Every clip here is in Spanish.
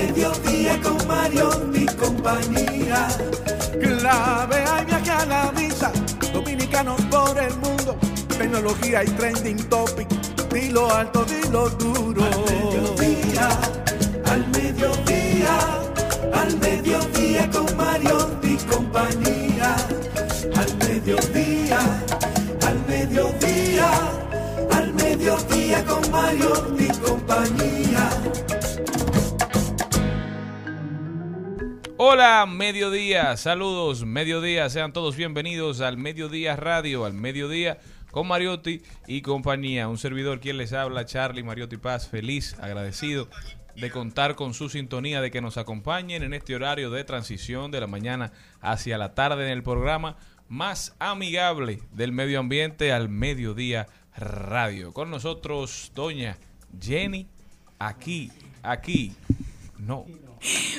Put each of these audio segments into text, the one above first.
mediodía con Mario y compañía. Clave hay viaje a la vista, dominicanos por el mundo tecnología y trending topic. Dilo alto, dilo duro. Al mediodía, al mediodía, al mediodía con Mario y compañía. Al mediodía, al mediodía, al mediodía con Mario y compañía. Hola, mediodía, saludos, mediodía, sean todos bienvenidos al Mediodía Radio, al Mediodía con Mariotti y compañía. Un servidor quien les habla, Charlie Mariotti Paz, feliz, agradecido de contar con su sintonía, de que nos acompañen en este horario de transición de la mañana hacia la tarde en el programa más amigable del medio ambiente al mediodía radio. Con nosotros, doña Jenny, aquí, aquí, no.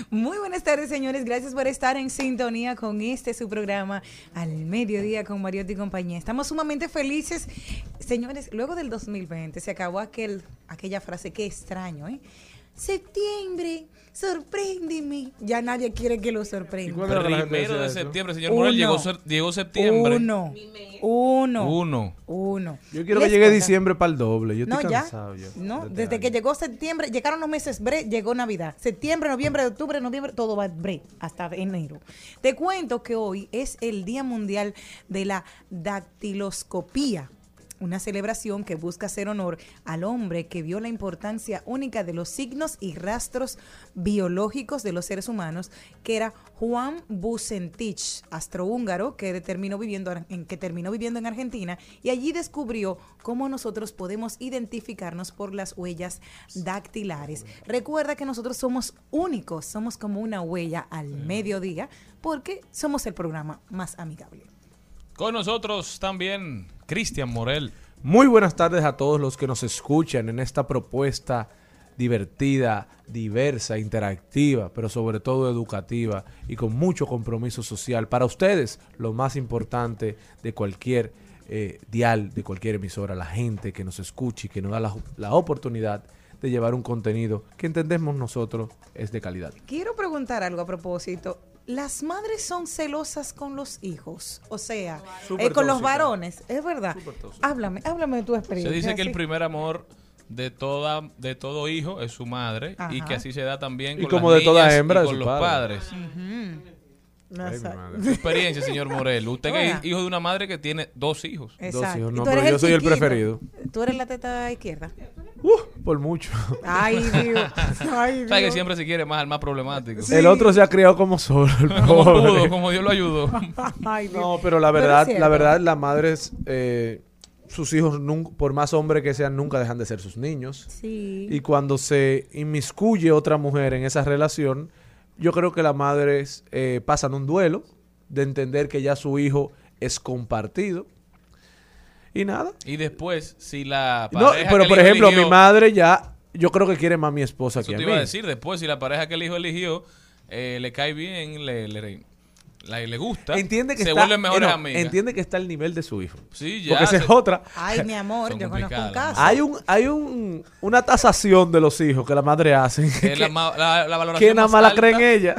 Muy buenas tardes, señores. Gracias por estar en sintonía con este su programa al mediodía con Mariotti y compañía. Estamos sumamente felices, señores. Luego del 2020 se acabó aquel, aquella frase que extraño, ¿eh? Septiembre, sorpréndeme. Ya nadie quiere que lo sorprenda. Primero de septiembre, señor Morel, llegó, llegó, septiembre. Uno. Uno. Uno. Uno. Yo quiero que llegue diciembre para el doble. Yo estoy no, cansado ya. No, de desde que año. llegó septiembre, llegaron los meses bre, llegó Navidad. Septiembre, noviembre, octubre, noviembre, todo va bre, hasta enero. Te cuento que hoy es el Día Mundial de la Dactiloscopía una celebración que busca hacer honor al hombre que vio la importancia única de los signos y rastros biológicos de los seres humanos, que era Juan Bucentich, astrohúngaro que terminó viviendo en, que terminó viviendo en Argentina y allí descubrió cómo nosotros podemos identificarnos por las huellas dactilares. Recuerda que nosotros somos únicos, somos como una huella al mediodía porque somos el programa más amigable. Con nosotros también Cristian Morel. Muy buenas tardes a todos los que nos escuchan en esta propuesta divertida, diversa, interactiva, pero sobre todo educativa y con mucho compromiso social. Para ustedes, lo más importante de cualquier eh, dial, de cualquier emisora, la gente que nos escuche y que nos da la, la oportunidad de llevar un contenido que entendemos nosotros es de calidad. Quiero preguntar algo a propósito. Las madres son celosas con los hijos, o sea, eh, con los varones, es verdad. Háblame, háblame de tu Se experiencia. dice que el primer amor de toda de todo hijo es su madre y que así se da también Y con como las de toda niñas hembra, de con los padre. padres. No, Ay, madre. Su experiencia, señor Morel. Usted que es hijo de una madre que tiene dos hijos. Exacto. hijos, Y no, tú pero eres yo soy el preferido. Tú eres la teta izquierda. Uh, por mucho. Ay, Dios. Ay, ¿Sabes que siempre se quiere más al más problemático? El otro se ha criado como solo. el Como pudo, como Dios lo ayudó. Ay, Dios. No, pero la verdad, la verdad, las madres, eh, sus hijos, por más hombres que sean, nunca dejan de ser sus niños. Sí. Y cuando se inmiscuye otra mujer en esa relación, yo creo que las madres eh, pasan un duelo de entender que ya su hijo es compartido. Y nada. Y después, si la No, pareja pero que por ejemplo, eligió- mi madre ya, yo creo que quiere más a mi esposa Eso que a te mí. iba a decir después, si la pareja que el hijo eligió eh, le cae bien, le, le, la- le gusta, Entiende que se está, vuelven mejores eh, no, amigas. Entiende que está al nivel de su hijo. Sí, ya. Porque esa es se- otra. Ay, mi amor, yo conozco un caso. Hay un, hay un, una tasación de los hijos que la madre hace. que la, la- la valoración que nada más más la creen ella.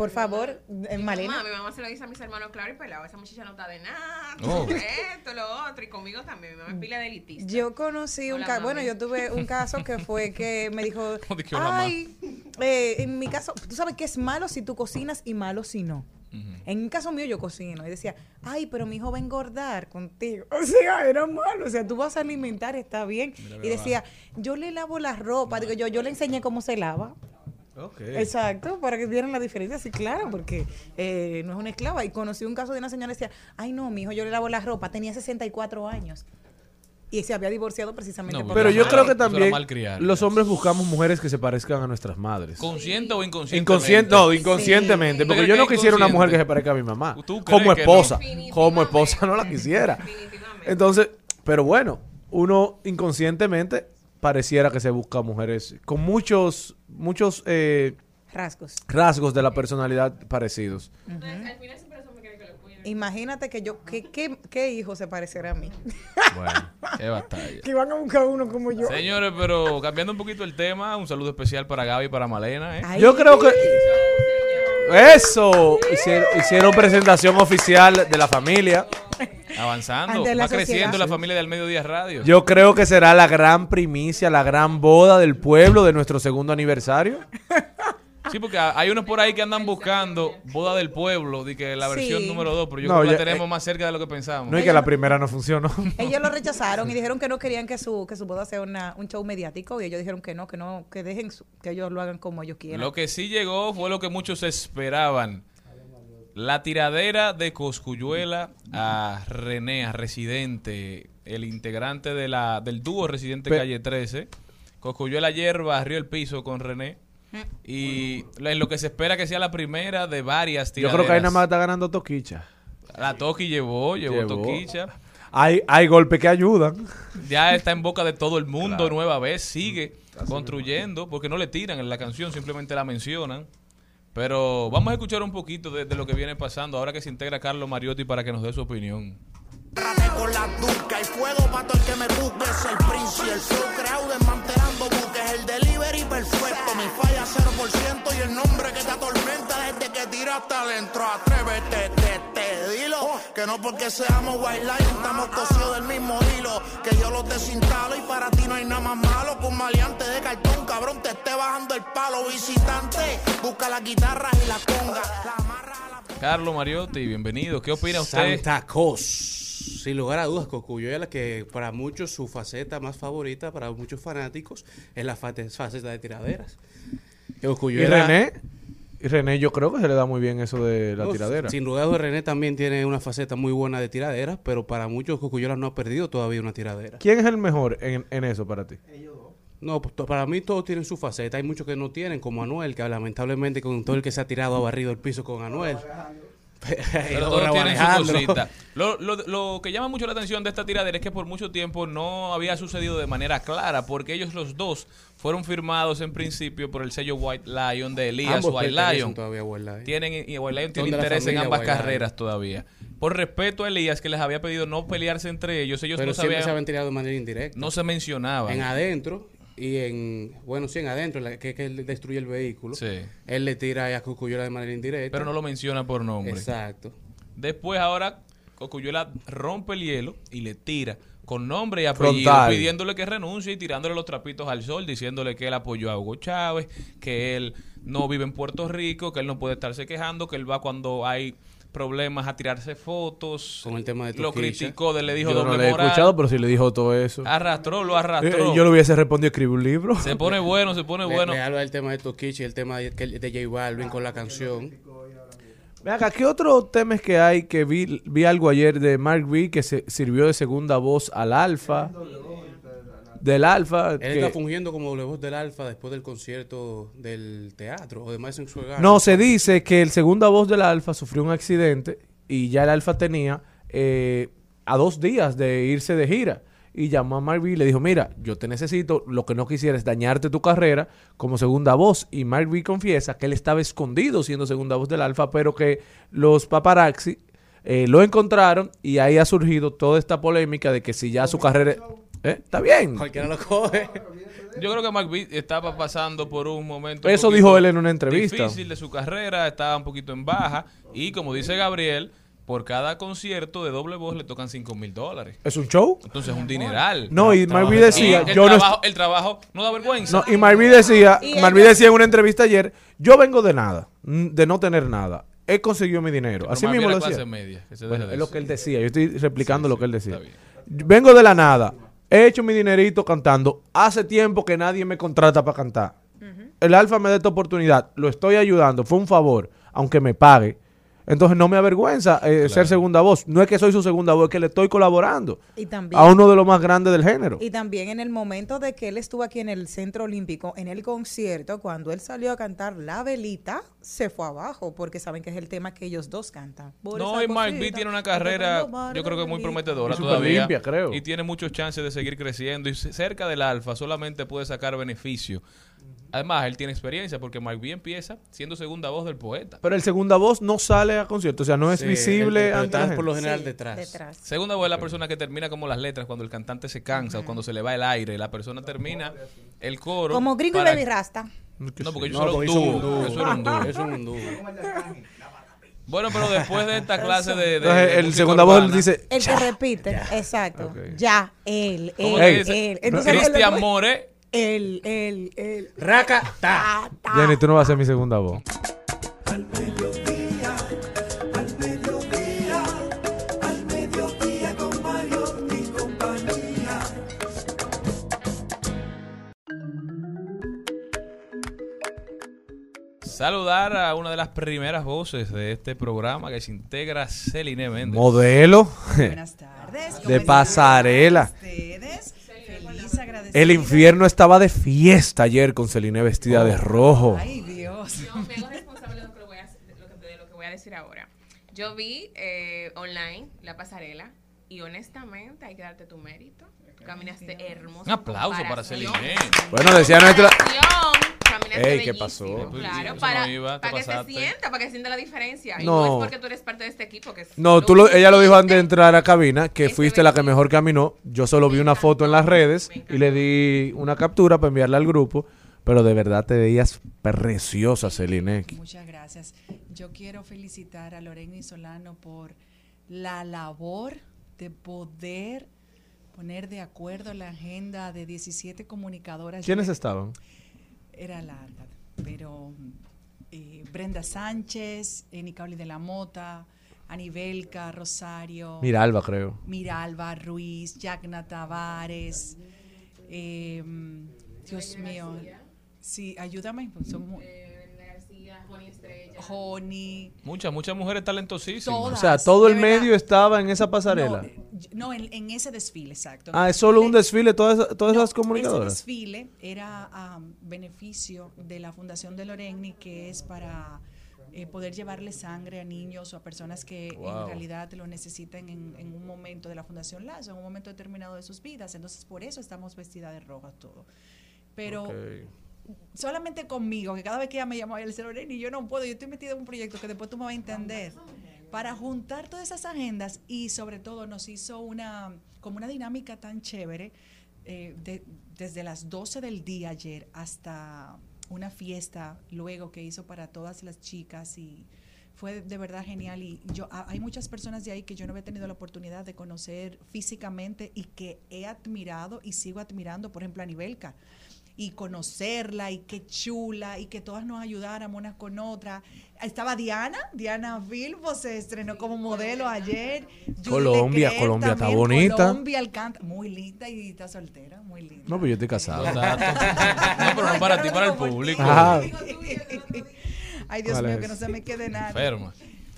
Por favor, eh, Malena. Mamá, mi mamá se lo dice a mis hermanos, claro y pelado. Esa muchacha no está de nada. Oh. Esto, lo otro. Y conmigo también. Mi mamá es pila de elitista. Yo conocí un caso, bueno, yo tuve un caso que fue que me dijo, ¿Cómo de que hola, ay, eh, en mi caso, tú sabes que es malo si tú cocinas y malo si no. En el caso mío yo cocino y decía, ay, pero mi hijo va a engordar contigo. O sea, era malo, o sea, tú vas a alimentar, está bien. Y decía, yo le lavo la ropa, digo yo, yo le enseñé cómo se lava. Exacto, para que vieran la diferencia, sí, claro, porque eh, no es una esclava. Y conocí un caso de una señora que decía, ay no, mi hijo, yo le lavo la ropa, tenía 64 años. Y se había divorciado precisamente No, por Pero yo creo que también malcriar. los hombres buscamos mujeres que se parezcan a nuestras madres. Consciente o inconsciente. Inconsciente, no, inconscientemente. ¿Tú Porque yo no quisiera una mujer que se parezca a mi mamá. ¿Tú crees Como esposa. no? Como esposa no la quisiera. Entonces, pero bueno, uno inconscientemente pareciera que se busca mujeres con muchos, muchos eh, rasgos. rasgos de la personalidad parecidos. Imagínate que yo, ¿qué, qué, qué hijo se parecerá a mí? Bueno, qué batalla. que van a buscar uno como yo. Señores, pero cambiando un poquito el tema, un saludo especial para Gaby y para Malena. ¿eh? Ay, Yo creo que... Eso, hicieron, hicieron presentación oficial de la familia. Avanzando, la va creciendo la familia del Mediodía Radio. Yo creo que será la gran primicia, la gran boda del pueblo de nuestro segundo aniversario. Sí, porque hay unos por ahí que andan buscando Boda del Pueblo, de que la Sí. versión número 2, pero yo No, creo que la ya- tenemos eh, más cerca de lo que pensamos. No es que la primera no funcionó. Ellos lo rechazaron y dijeron que no querían que su, que su boda sea una, un show mediático y ellos dijeron que no, que no, que dejen su- que ellos lo hagan como ellos quieran. Lo que sí llegó fue lo que muchos esperaban. La tiradera de Coscuyuela a René, a Residente, el integrante de la, del dúo Residente Pe- Calle 13. Coscuyuela ayer barrió el piso con René. Y lo lo que se espera que sea la primera de varias Yo tiraderas. creo que ahí nada más está ganando Toquicha. La Toki llevó, llevó, Llevó. Toquicha. Hay, hay golpes que ayudan. Ya está en boca de todo el mundo nueva vez, sigue construyendo, porque no le tiran en la canción, simplemente la mencionan. Pero vamos a escuchar un poquito de, de lo que viene pasando ahora que se integra Carlos Mariotti para que nos dé su opinión. Trate con la duca y fuego para todo el que me busque. Es el príncipe, el flow creado desmantelando buques. El delivery perfecto, mi falla 0% y el nombre que te atormenta desde que tiraste adentro. Atrévete, te, te, dilo. Que no porque seamos white line, estamos cosidos del mismo hilo. Que yo los desinstalo y para ti no hay nada más malo que un maleante de cartón, cabrón, te esté bajando el palo. Visitante, busca la guitarra y la conga. La amarra a la Carlos Mariotti, bienvenido. ¿Qué opina usted? Santa Cos. Sin lugar a dudas, Coscuyuela, que para muchos su faceta más favorita, para muchos fanáticos, es la faceta de tiraderas. Y René, y René yo creo que se le da muy bien eso de la No, tiradera. Sin lugar a dudas, René también tiene una faceta muy buena de tiraderas, pero para muchos Coscuyuela no ha perdido todavía una tiradera. ¿Quién es el mejor en, en eso para ti? No, pues, para mí todos tienen su faceta. Hay muchos que no tienen, como Anuel, que lamentablemente con todo el que se ha tirado ha barrido el piso con Anuel. Pero todos tienen su cosita. Lo, lo- lo que llama mucho la atención de esta tiradera es que por mucho tiempo no había sucedido de manera clara, porque ellos los dos fueron firmados en principio por el sello White Lion de Elías White Lion. todavía a White Lion. Tienen, y White Lion tiene interés en ambas White Lion. carreras todavía. Por respeto a Elías, que les había pedido no pelearse entre ellos, ellos Pero no sabían, se habían tirado de manera indirecta. no se mencionaban. en adentro y en bueno sí en adentro la- que, que él destruye el vehículo Sí. él le tira a Coscuyuela de manera indirecta pero no lo menciona por nombre. exacto Después ahora Cocuyuela rompe el hielo y le tira con nombre y apellido, Frontal. pidiéndole que renuncie y tirándole los trapitos al sol, diciéndole que él apoyó a Hugo Chávez, que él no vive en Puerto Rico, que él no puede estarse quejando, que él va cuando hay problemas a tirarse fotos. Con el tema de Lo criticó, le dijo Yo doble no le he moral. escuchado, pero si le dijo todo eso. Arrastró, lo Eh, arrastró. yo le hubiese respondido escribir un libro. Se pone bueno, se pone Le- bueno. le habla del tema de Toquicha y el tema de, que- de J Balvin con la canción. Ven acá, ¿qué otro tema es que hay que vi, vi algo ayer de Mark B que se sirvió de segunda voz al Alfa? Del Alfa. Él que- está fungiendo como doble voz del Alfa después del concierto del teatro o de Madison Square Garden. No, se dice que el segunda voz del Alfa sufrió un accidente y ya el Alfa tenía eh, a dos días de irse de gira. Y llamó a Mark B y le dijo, mira, yo te necesito, lo que no quisiera es dañarte tu carrera como segunda voz. Y Mark B confiesa que él estaba escondido siendo segunda voz del Alfa, pero que los paparazzi eh, lo encontraron y ahí ha surgido toda esta polémica de que si ya su carrera... ¿Eh? Está bien. Cualquiera lo coge. Yo creo que McBeat estaba pasando por un momento. Eso dijo él en una entrevista. Difícil de su carrera, estaba un poquito en baja. Y como dice Gabriel, por cada concierto de doble voz le tocan 5 mil dólares. ¿Es un show? Entonces es un dineral. No, y Y decía, el, yo no... trabajo, el trabajo no da vergüenza. No, y Marví decía, ella- decía en una entrevista ayer, yo vengo de nada, de no tener nada. He conseguido mi dinero. Pero Así mismo lo decía. clase media, que se Bueno, deje de es lo que él decía. Yo estoy replicando Sí, lo que él decía. Vengo de la nada. He hecho mi dinerito cantando. Hace tiempo que nadie me contrata para cantar. El Alfa me da esta oportunidad. Lo estoy ayudando. Fue un favor, aunque me pague. Entonces no me avergüenza eh, ser segunda voz. No es que soy su segunda voz, es que le estoy colaborando Y también a uno de los más grandes del género. Y también en el momento de que él estuvo aquí en el Centro Olímpico, en el concierto, cuando él salió a cantar La Velita, se fue abajo, porque saben que es el tema que ellos dos cantan. Por No, y Mark B tiene una carrera, yo creo que muy prometedora todavía. limpia, creo. Y tiene muchos chances de seguir creciendo. Y cerca del Alfa solamente puede sacar beneficio. Además, él tiene experiencia porque Mark B empieza siendo segunda voz del poeta. Pero el segunda voz no sale a concierto, o sea, no es Sí, visible por lo general Sí, detrás. detrás. Segunda voz es la persona que termina como las letras cuando el cantante se cansa o cuando se le va el aire. La persona termina el coro. Como Gringo y para- Baby Rasta. No, porque No, era porque hizo un dúo. Eso era un dúo. Eso es un dúo. Bueno, pero después de esta clase de. de- Entonces, de el segunda voz dice, El que repite, exacto. Ya, él, ¿Cómo él, él. Entonces, Cristian More. Él, él, él. Raca, ta. Ta. Jenny, tú no vas a ser mi segunda voz. Al mediodía, al mediodía, al mediodía con Mario y compañía. Saludar a una de las primeras voces de este programa que se integra Celine Méndez. Modelo Buenas tardes. ¿cómo de pasarela. El infierno estaba de fiesta ayer con Celine vestida de rojo. Ay, Dios. Yo me hago responsable de lo que, voy a, de lo que voy a decir ahora. Yo vi eh, online la pasarela y honestamente hay que darte tu mérito. Caminaste hermoso. Un aplauso para Celine. Bueno, decía nuestra... Caminaste Ey, ¿qué pasó? Claro, para, no iba, para que se sienta, para que se sienta la diferencia. Y No. no es porque tú eres parte de este equipo. Que es No, tú lo- ella lo dijo antes de entrar a cabina, que fuiste la que mejor caminó. Yo solo vi una foto en las redes y le di una captura para enviarla al grupo. Pero de verdad te veías preciosa, Celine. Muchas gracias. Yo quiero felicitar a Lorena y Solano por la labor de poder poner de acuerdo la agenda de 17 comunicadoras. ¿Quiénes estaban? Era larga, pero eh, Brenda Sánchez, Enicauli de la Mota, Anibelca, Rosario. Mira, Alba, creo. Miralba Ruiz, Yagna Tavares, eh, Dios mío, sí, ayúdame, pues son mu- García, Juan y Estrella. Joni, Muchas, muchas mujeres talentosísimas. O Todas. sea, todo el verdad. medio estaba en esa pasarela. No, eh, no, en, en ese desfile, exacto. Ah, es solo un desfile, todas, esas- todas No, esas comunicadoras. Ese desfile era a beneficio de la Fundación de Loreni, que es para eh, poder llevarle sangre a niños o a personas que Wow. en realidad lo necesiten en, en un momento de la Fundación Lazo, en un momento determinado de sus vidas. Entonces, por eso estamos vestidas de roja todo. Pero Ok. Solamente conmigo, que cada vez que ella me llama, le dice, Loreni, yo no puedo, yo estoy metida en un proyecto que después tú me vas a entender. Para juntar todas esas agendas y sobre todo nos hizo una, como una dinámica tan chévere, eh, de- desde las 12 del día ayer hasta una fiesta luego que hizo para todas las chicas y fue de verdad genial. Y yo hay muchas personas de ahí que yo no había tenido la oportunidad de conocer físicamente y que he admirado y sigo admirando, por ejemplo, a Nivelka y conocerla y qué chula y que todas nos ayudáramos unas con otras. Estaba Diana, Diana Filpo se estrenó como modelo ayer. Colombia, Colombia está bonita. Colombia alcanta, muy linda y está soltera, muy linda. No, pues yo estoy casado. No, pero no para ti, para el público. Ajá. Ay, Dios ¿Cuál mío, es? que no se me quede nada. Enferma.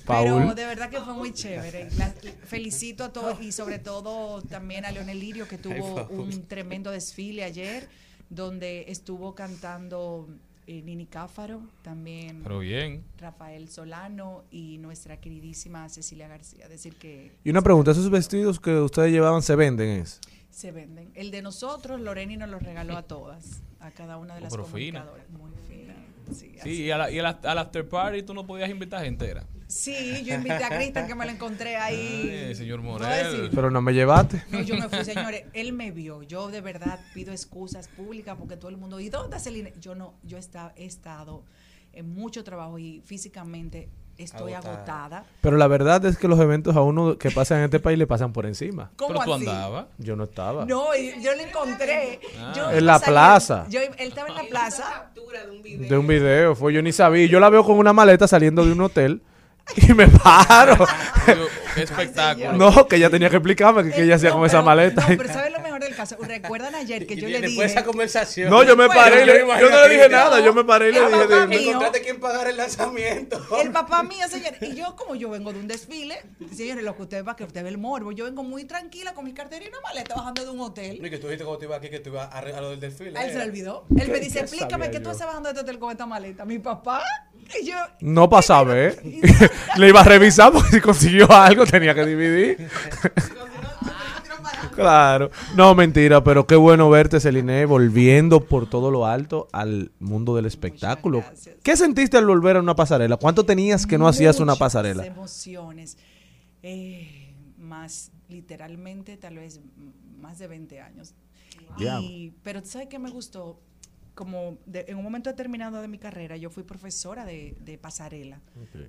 Pero Paul. de verdad que fue muy chévere. La- felicito a todos y sobre todo también a Leonel Lirio que tuvo un tremendo desfile ayer donde estuvo cantando eh, Nini Cáfaro, también Pero bien. Rafael Solano y nuestra queridísima Cecilia García. Decir que Y una pregunta, ¿esos vestidos que ustedes llevaban se venden? Es? se venden. El de nosotros, Loreni nos los regaló a todas, a cada una de Oh, las pero fina. comunicadoras. Muy fina. Sí, y, a la- y a la- al after party tú no podías invitar gente entera. Sí, yo invité a Cristian que me lo encontré ahí. Ay, señor Morel. Pero no me llevaste. No, yo me fui, señores. Él me vio. Yo de verdad pido excusas públicas porque todo el mundo. ¿Y dónde Celina? Yo no, yo está, he estado en mucho trabajo y físicamente estoy Agotada. agotada. Pero la verdad es que los eventos a uno que pasan en este país le pasan por encima. ¿Cómo Pero tú así? andabas. Yo no estaba. No, yo lo encontré. Ah. Yo En la plaza. Yo, él estaba en la plaza. De un video, fue yo ni sabía. Yo la veo con una maleta saliendo de un hotel y me paro. Qué espectáculo. no, que ella tenía que explicarme que, que ella hacía No, con esa pero- maleta. No, pero ¿sabes lo mejor ¿Recuerdan ayer que yo le Después de esa dije? conversación. No, yo me Bueno, paré. le- yo no le dije nada. Yo me paré y le dije. papá mío- encontraste quién pagar el lanzamiento. El papá mío, señor. Y yo, como yo vengo de un desfile, señores, lo que usted va, que usted ve el morbo. Yo vengo muy tranquila con mi cartera y una maleta bajando de un hotel. No, y que tú dijiste cuando te ibas aquí que tú ibas a, a lo del desfile. Él se le eh. olvidó. Él me dice, qué explícame que tú estás bajando de este hotel con esta maleta. Mi papá. Y yo. No para saber. le iba a revisar porque si consiguió algo tenía que dividir. Claro. No, mentira, pero qué bueno verte, Celine, volviendo por todo lo alto al mundo del espectáculo. ¿Qué sentiste al volver a una pasarela? ¿Cuánto tenías que no hacías una pasarela? emociones. Eh, más, literalmente, tal vez m- más de 20 años. Y, pero ¿tú ¿sabes qué me gustó? Como de- en un momento determinado de mi carrera, yo fui profesora de, de pasarela,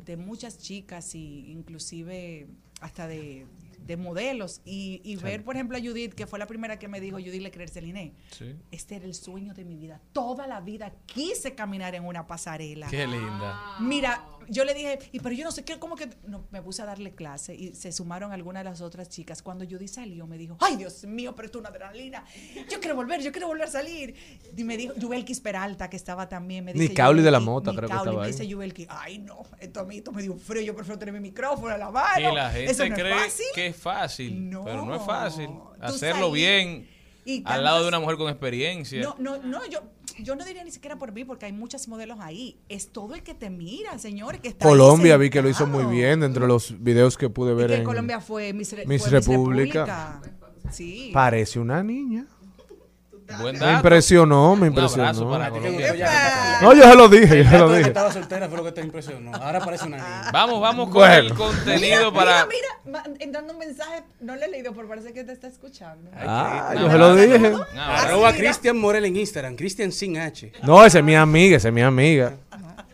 de muchas chicas y inclusive hasta de, de modelos. Y, y ver, por ejemplo, a Judith, que fue la primera que me dijo, Judith Leclerc Celine, Sí. este era el sueño de mi vida. Toda la vida quise caminar en una pasarela. Qué linda. Mira, yo le dije, y pero yo no sé qué, como que no, me puse a darle clase y se sumaron algunas de las otras chicas. Cuando Judy salió, me dijo, ay Dios mío, pero esto es una adrenalina. Yo quiero volver, yo quiero volver a salir. Y me dijo, Yubelkis Peralta, que estaba también, me dice. Nicauli de la Mota, creo que estaba me dice Yubelkis, ay no, esto a mí esto me dio un frío, yo prefiero tener mi micrófono a la mano. Y la gente Eso no cree es fácil. que es fácil, No. pero no es fácil. Hacerlo bien y al lado de una mujer con experiencia. No, no, no, yo, yo no diría ni siquiera por mí, porque hay muchas modelos ahí. Es todo el que te mira, señores, que está Colombia vi que lo hizo muy bien dentro de los videos que pude Y ver que en Colombia fue Miss, Re- Miss fue República. Sí. Parece una niña. Buen Me impresionó, me impresionó. para. No, yo se lo dije, yo se lo dije. estaba soltera fue lo que te impresionó. Ahora parece una niña. Vamos, vamos con Bueno. el contenido para. Mira, mira, entrando un mensaje, no lo he leído, pero parece que te está escuchando. Ah, yo se lo dije. Abrazo. Arroba. Cristian Morel en Instagram. Cristian sin H. No, esa es mi amiga, esa es mi amiga.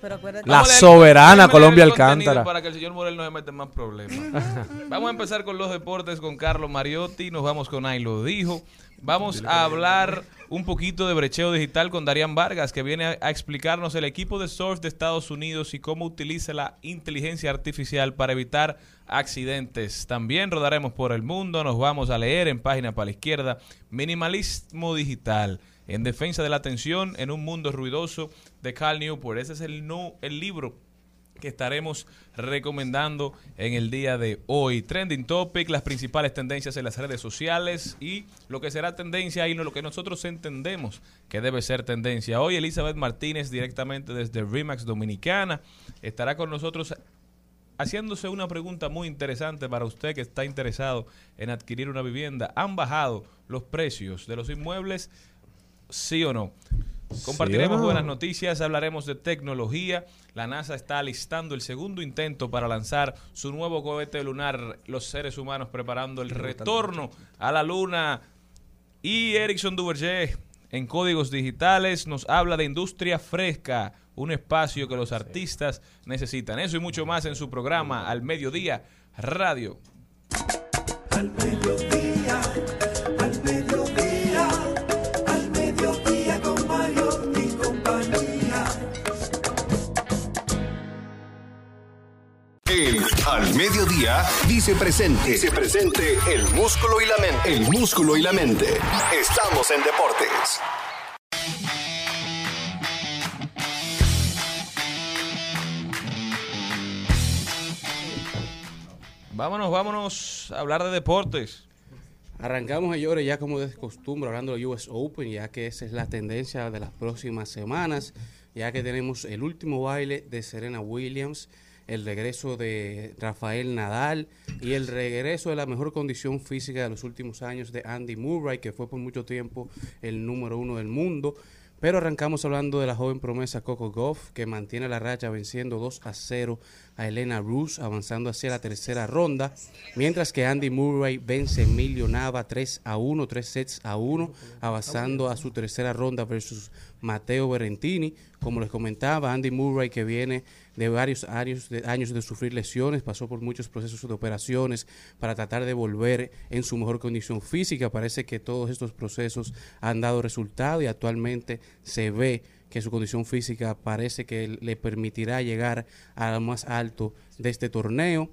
Pero acuérdate. La soberana leer Colombia Alcántara. Para que el señor Morel no se meta en más problemas. Vamos a empezar con los deportes con Carlos Mariotti. Nos vamos con Ahí lo dijo. Vamos a hablar un poquito de brecheo digital con Darían Vargas, que viene a, a explicarnos el equipo de surf de Estados Unidos y cómo utiliza la inteligencia artificial para evitar accidentes. También rodaremos por el mundo. Nos vamos a leer en página para la izquierda. Minimalismo digital. En defensa de la atención en un mundo ruidoso de Cal Newport. Ese es el, no, el libro que estaremos recomendando en el día de hoy. Trending Topic, las principales tendencias en las redes sociales y lo que será tendencia y lo que nosotros entendemos que debe ser tendencia. Hoy Elizabeth Martínez directamente desde Remax Dominicana estará con nosotros haciéndose una pregunta muy interesante para usted que está interesado en adquirir una vivienda. ¿Han bajado los precios de los inmuebles? ¿Sí o no? Compartiremos no? buenas noticias, hablaremos de tecnología. La NASA está alistando el segundo intento para lanzar su nuevo cohete lunar. Los seres humanos preparando el retorno a la Luna. Y Erickson Duverger en Códigos Digitales nos habla de industria fresca, un espacio que los artistas necesitan. Eso y mucho más en su programa Al Mediodía Radio. Al mediodía, Al Mediodía dice presente. Dice presente el músculo y la mente. El músculo y la mente. Estamos en deportes. Vámonos, vámonos a hablar de deportes. Arrancamos, señores, ya como de costumbre, hablando del US Open, ya que esa es la tendencia de las próximas semanas, ya que tenemos el último baile de Serena Williams, el regreso de Rafael Nadal y el regreso de la mejor condición física de los últimos años de Andy Murray, que fue por mucho tiempo el número uno del mundo. Pero arrancamos hablando de la joven promesa Coco Goff, que mantiene la racha venciendo 2 a 0 a Elena Rus, avanzando hacia la tercera ronda, mientras que Andy Murray vence Emilio Nava 3 a 1, 3 sets a 1, avanzando a su tercera ronda versus Mateo Berrentini. Como les comentaba, Andy Murray que viene de varios años de, años de sufrir lesiones, pasó por muchos procesos de operaciones para tratar de volver en su mejor condición física. Parece que todos estos procesos han dado resultado y actualmente se ve que su condición física parece que le permitirá llegar a lo más alto de este torneo.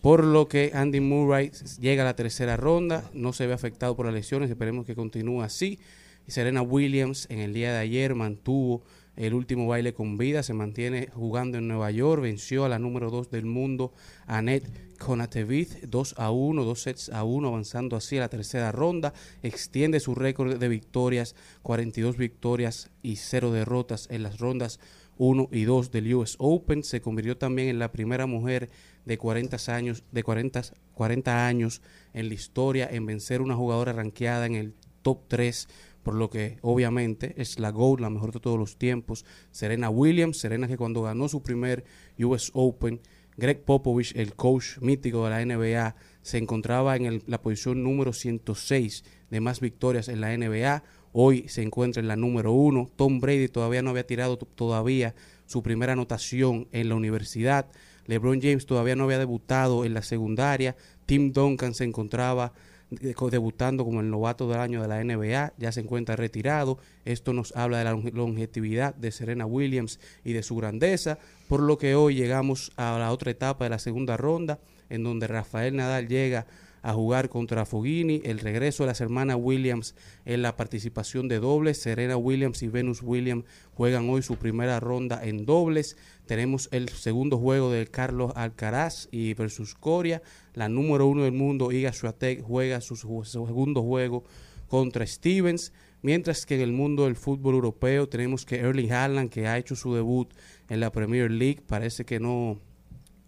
Por lo que Andy Murray llega a la tercera ronda, no se ve afectado por las lesiones, esperemos que continúe así. Y Serena Williams en el día de ayer mantuvo el último baile con vida, se mantiene jugando en Nueva York, venció a la número 2 del mundo, Annette Konatevich, 2 a 1, 2 sets a 1, avanzando así a la tercera ronda, extiende su récord de victorias, 42 victorias y 0 derrotas en las rondas 1 y 2 del US Open, se convirtió también en la primera mujer de 40 años, de 40, 40 años en la historia en vencer una jugadora ranqueada en el top 3 por lo que obviamente es la GOAT, la mejor de todos los tiempos. Serena Williams, Serena que cuando ganó su primer US Open, Greg Popovich, el coach mítico de la NBA, se encontraba en la posición número 106 de más victorias en la NBA. Hoy se encuentra en la número uno. Tom Brady todavía no había tirado todavía su primera anotación en la universidad. LeBron James todavía no había debutado en la secundaria. Tim Duncan se encontraba debutando como el novato del año de la NBA, ya se encuentra retirado. Esto nos habla de la longe- longevidad de Serena Williams y de su grandeza, por lo que hoy llegamos a la otra etapa de la segunda ronda, en donde Rafael Nadal llega a jugar contra Foghini, el regreso de las hermanas Williams en la participación de dobles, Serena Williams y Venus Williams juegan hoy su primera ronda en dobles, tenemos el segundo juego de Carlos Alcaraz y versus Coria, la número uno del mundo Iga Swiatek juega su, su segundo juego contra Stevens, mientras que en el mundo del fútbol europeo tenemos que Erling Haaland que ha hecho su debut en la Premier League, parece que no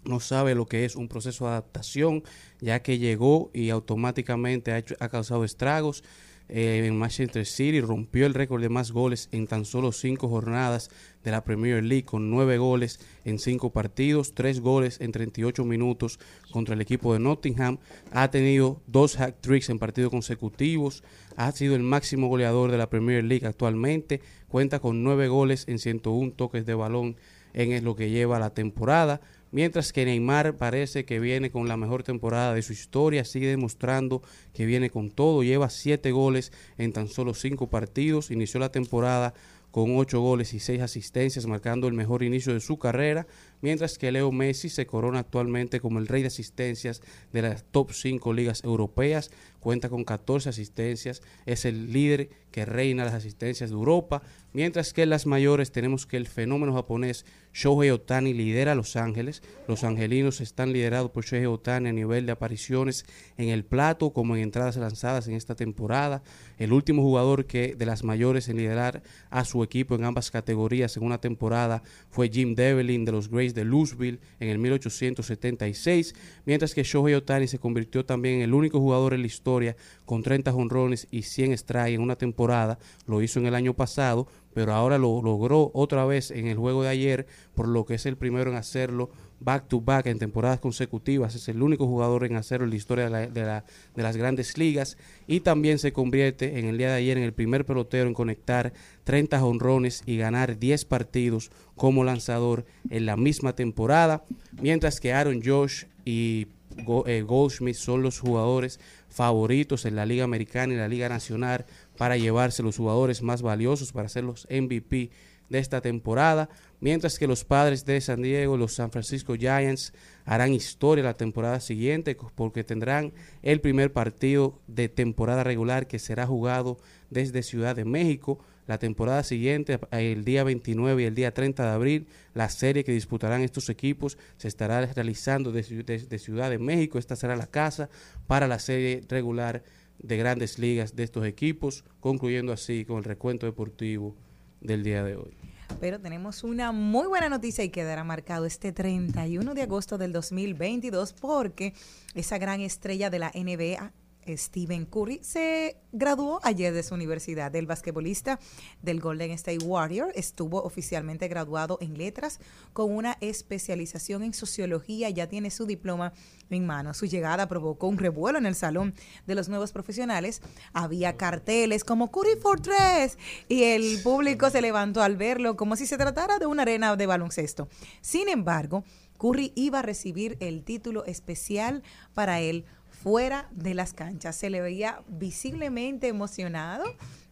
no sabe lo que es un proceso de adaptación, ya que llegó y automáticamente ha, hecho- causado estragos. Eh, en Manchester City rompió el récord de más goles en tan solo cinco jornadas de la Premier League, con nueve goles en cinco partidos, tres goles en 38 minutos contra el equipo de Nottingham. Ha tenido dos hat tricks en partidos consecutivos, ha sido el máximo goleador de la Premier League actualmente, cuenta con nueve goles en 101 toques de balón en lo que lleva la temporada. Mientras que Neymar parece que viene con la mejor temporada de su historia, sigue demostrando que viene con todo, lleva siete goles en tan solo cinco partidos, inició la temporada con ocho goles y seis asistencias, marcando el mejor inicio de su carrera, mientras que Leo Messi se corona actualmente como el rey de asistencias de las top 5 ligas europeas, cuenta con 14 asistencias, es el líder que reina las asistencias de Europa, mientras que en las mayores tenemos que el fenómeno japonés Shohei Otani lidera a Los Ángeles, los angelinos están liderados por Shohei Otani a nivel de apariciones en el plato como en entradas lanzadas en esta temporada, el último jugador que de las mayores en liderar a su equipo en ambas categorías en una temporada fue Jim Devlin de los Grays de Louisville en el 1876, mientras que Shohei Otani se convirtió también en el único jugador en la historia con 30 jonrones y 100 strikes en una temporada, lo hizo en el año pasado, pero ahora lo logró otra vez en el juego de ayer, por lo que es el primero en hacerlo back to back en temporadas consecutivas. Es el único jugador en hacerlo en la historia de, de la- de las grandes ligas y también se convierte en el día de ayer en el primer pelotero en conectar 30 honrones y ganar 10 partidos como lanzador en la misma temporada, mientras que Aaron Josh y Goldschmidt son los jugadores favoritos en la Liga Americana y la Liga Nacional para llevarse los jugadores más valiosos, para ser los MVP de esta temporada, mientras que los padres de San Diego, los San Francisco Giants, harán historia la temporada siguiente porque tendrán el primer partido de temporada regular que será jugado desde Ciudad de México. La temporada siguiente, el día 29 y el día 30 de abril, la serie que disputarán estos equipos se estará realizando desde Ciudad de México. Esta será la casa para la serie regular de grandes ligas de estos equipos, concluyendo así con el recuento deportivo del día de hoy. Pero tenemos una muy buena noticia y quedará marcado este 31 de agosto del 2022 porque esa gran estrella de la NBA, Stephen Curry, se graduó ayer de su universidad. El basquetbolista del Golden State Warrior estuvo oficialmente graduado en letras con una especialización en sociología. Ya tiene su diploma en mano. Su llegada provocó un revuelo en el salón de los nuevos profesionales. Había carteles como Curry for Tres y el público se levantó al verlo como si se tratara de una arena de baloncesto. Sin embargo, Curry iba a recibir el título especial para él fuera de las canchas. Se le veía visiblemente emocionado.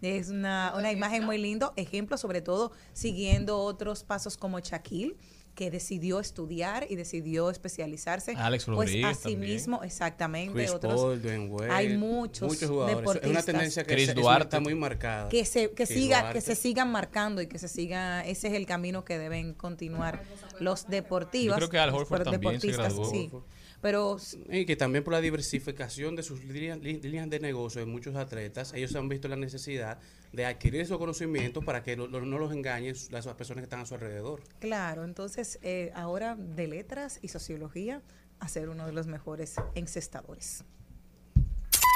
Es una, una imagen muy lindo. Ejemplo, sobre todo, siguiendo otros pasos como Shaquille que decidió estudiar y decidió especializarse. Alex pues así también. mismo, exactamente. Chris otros. Paul, Dwayne Wade, hay muchos, muchos jugadores. deportistas Es una tendencia que Chris se- Duarte. está muy marcada. que se que Chris siga Duarte. que se sigan marcando y que se siga ese es el camino que deben continuar los deportivos Yo creo que Al Horford los también se deportistas, graduó. sí. Pero Y que también por la diversificación de sus líneas, lí- líneas de negocio de muchos atletas, ellos han visto la necesidad de adquirir esos conocimientos para que lo- lo- no los engañen las personas que están a su alrededor. claro entonces eh, ahora de letras y sociología a ser uno de los mejores encestadores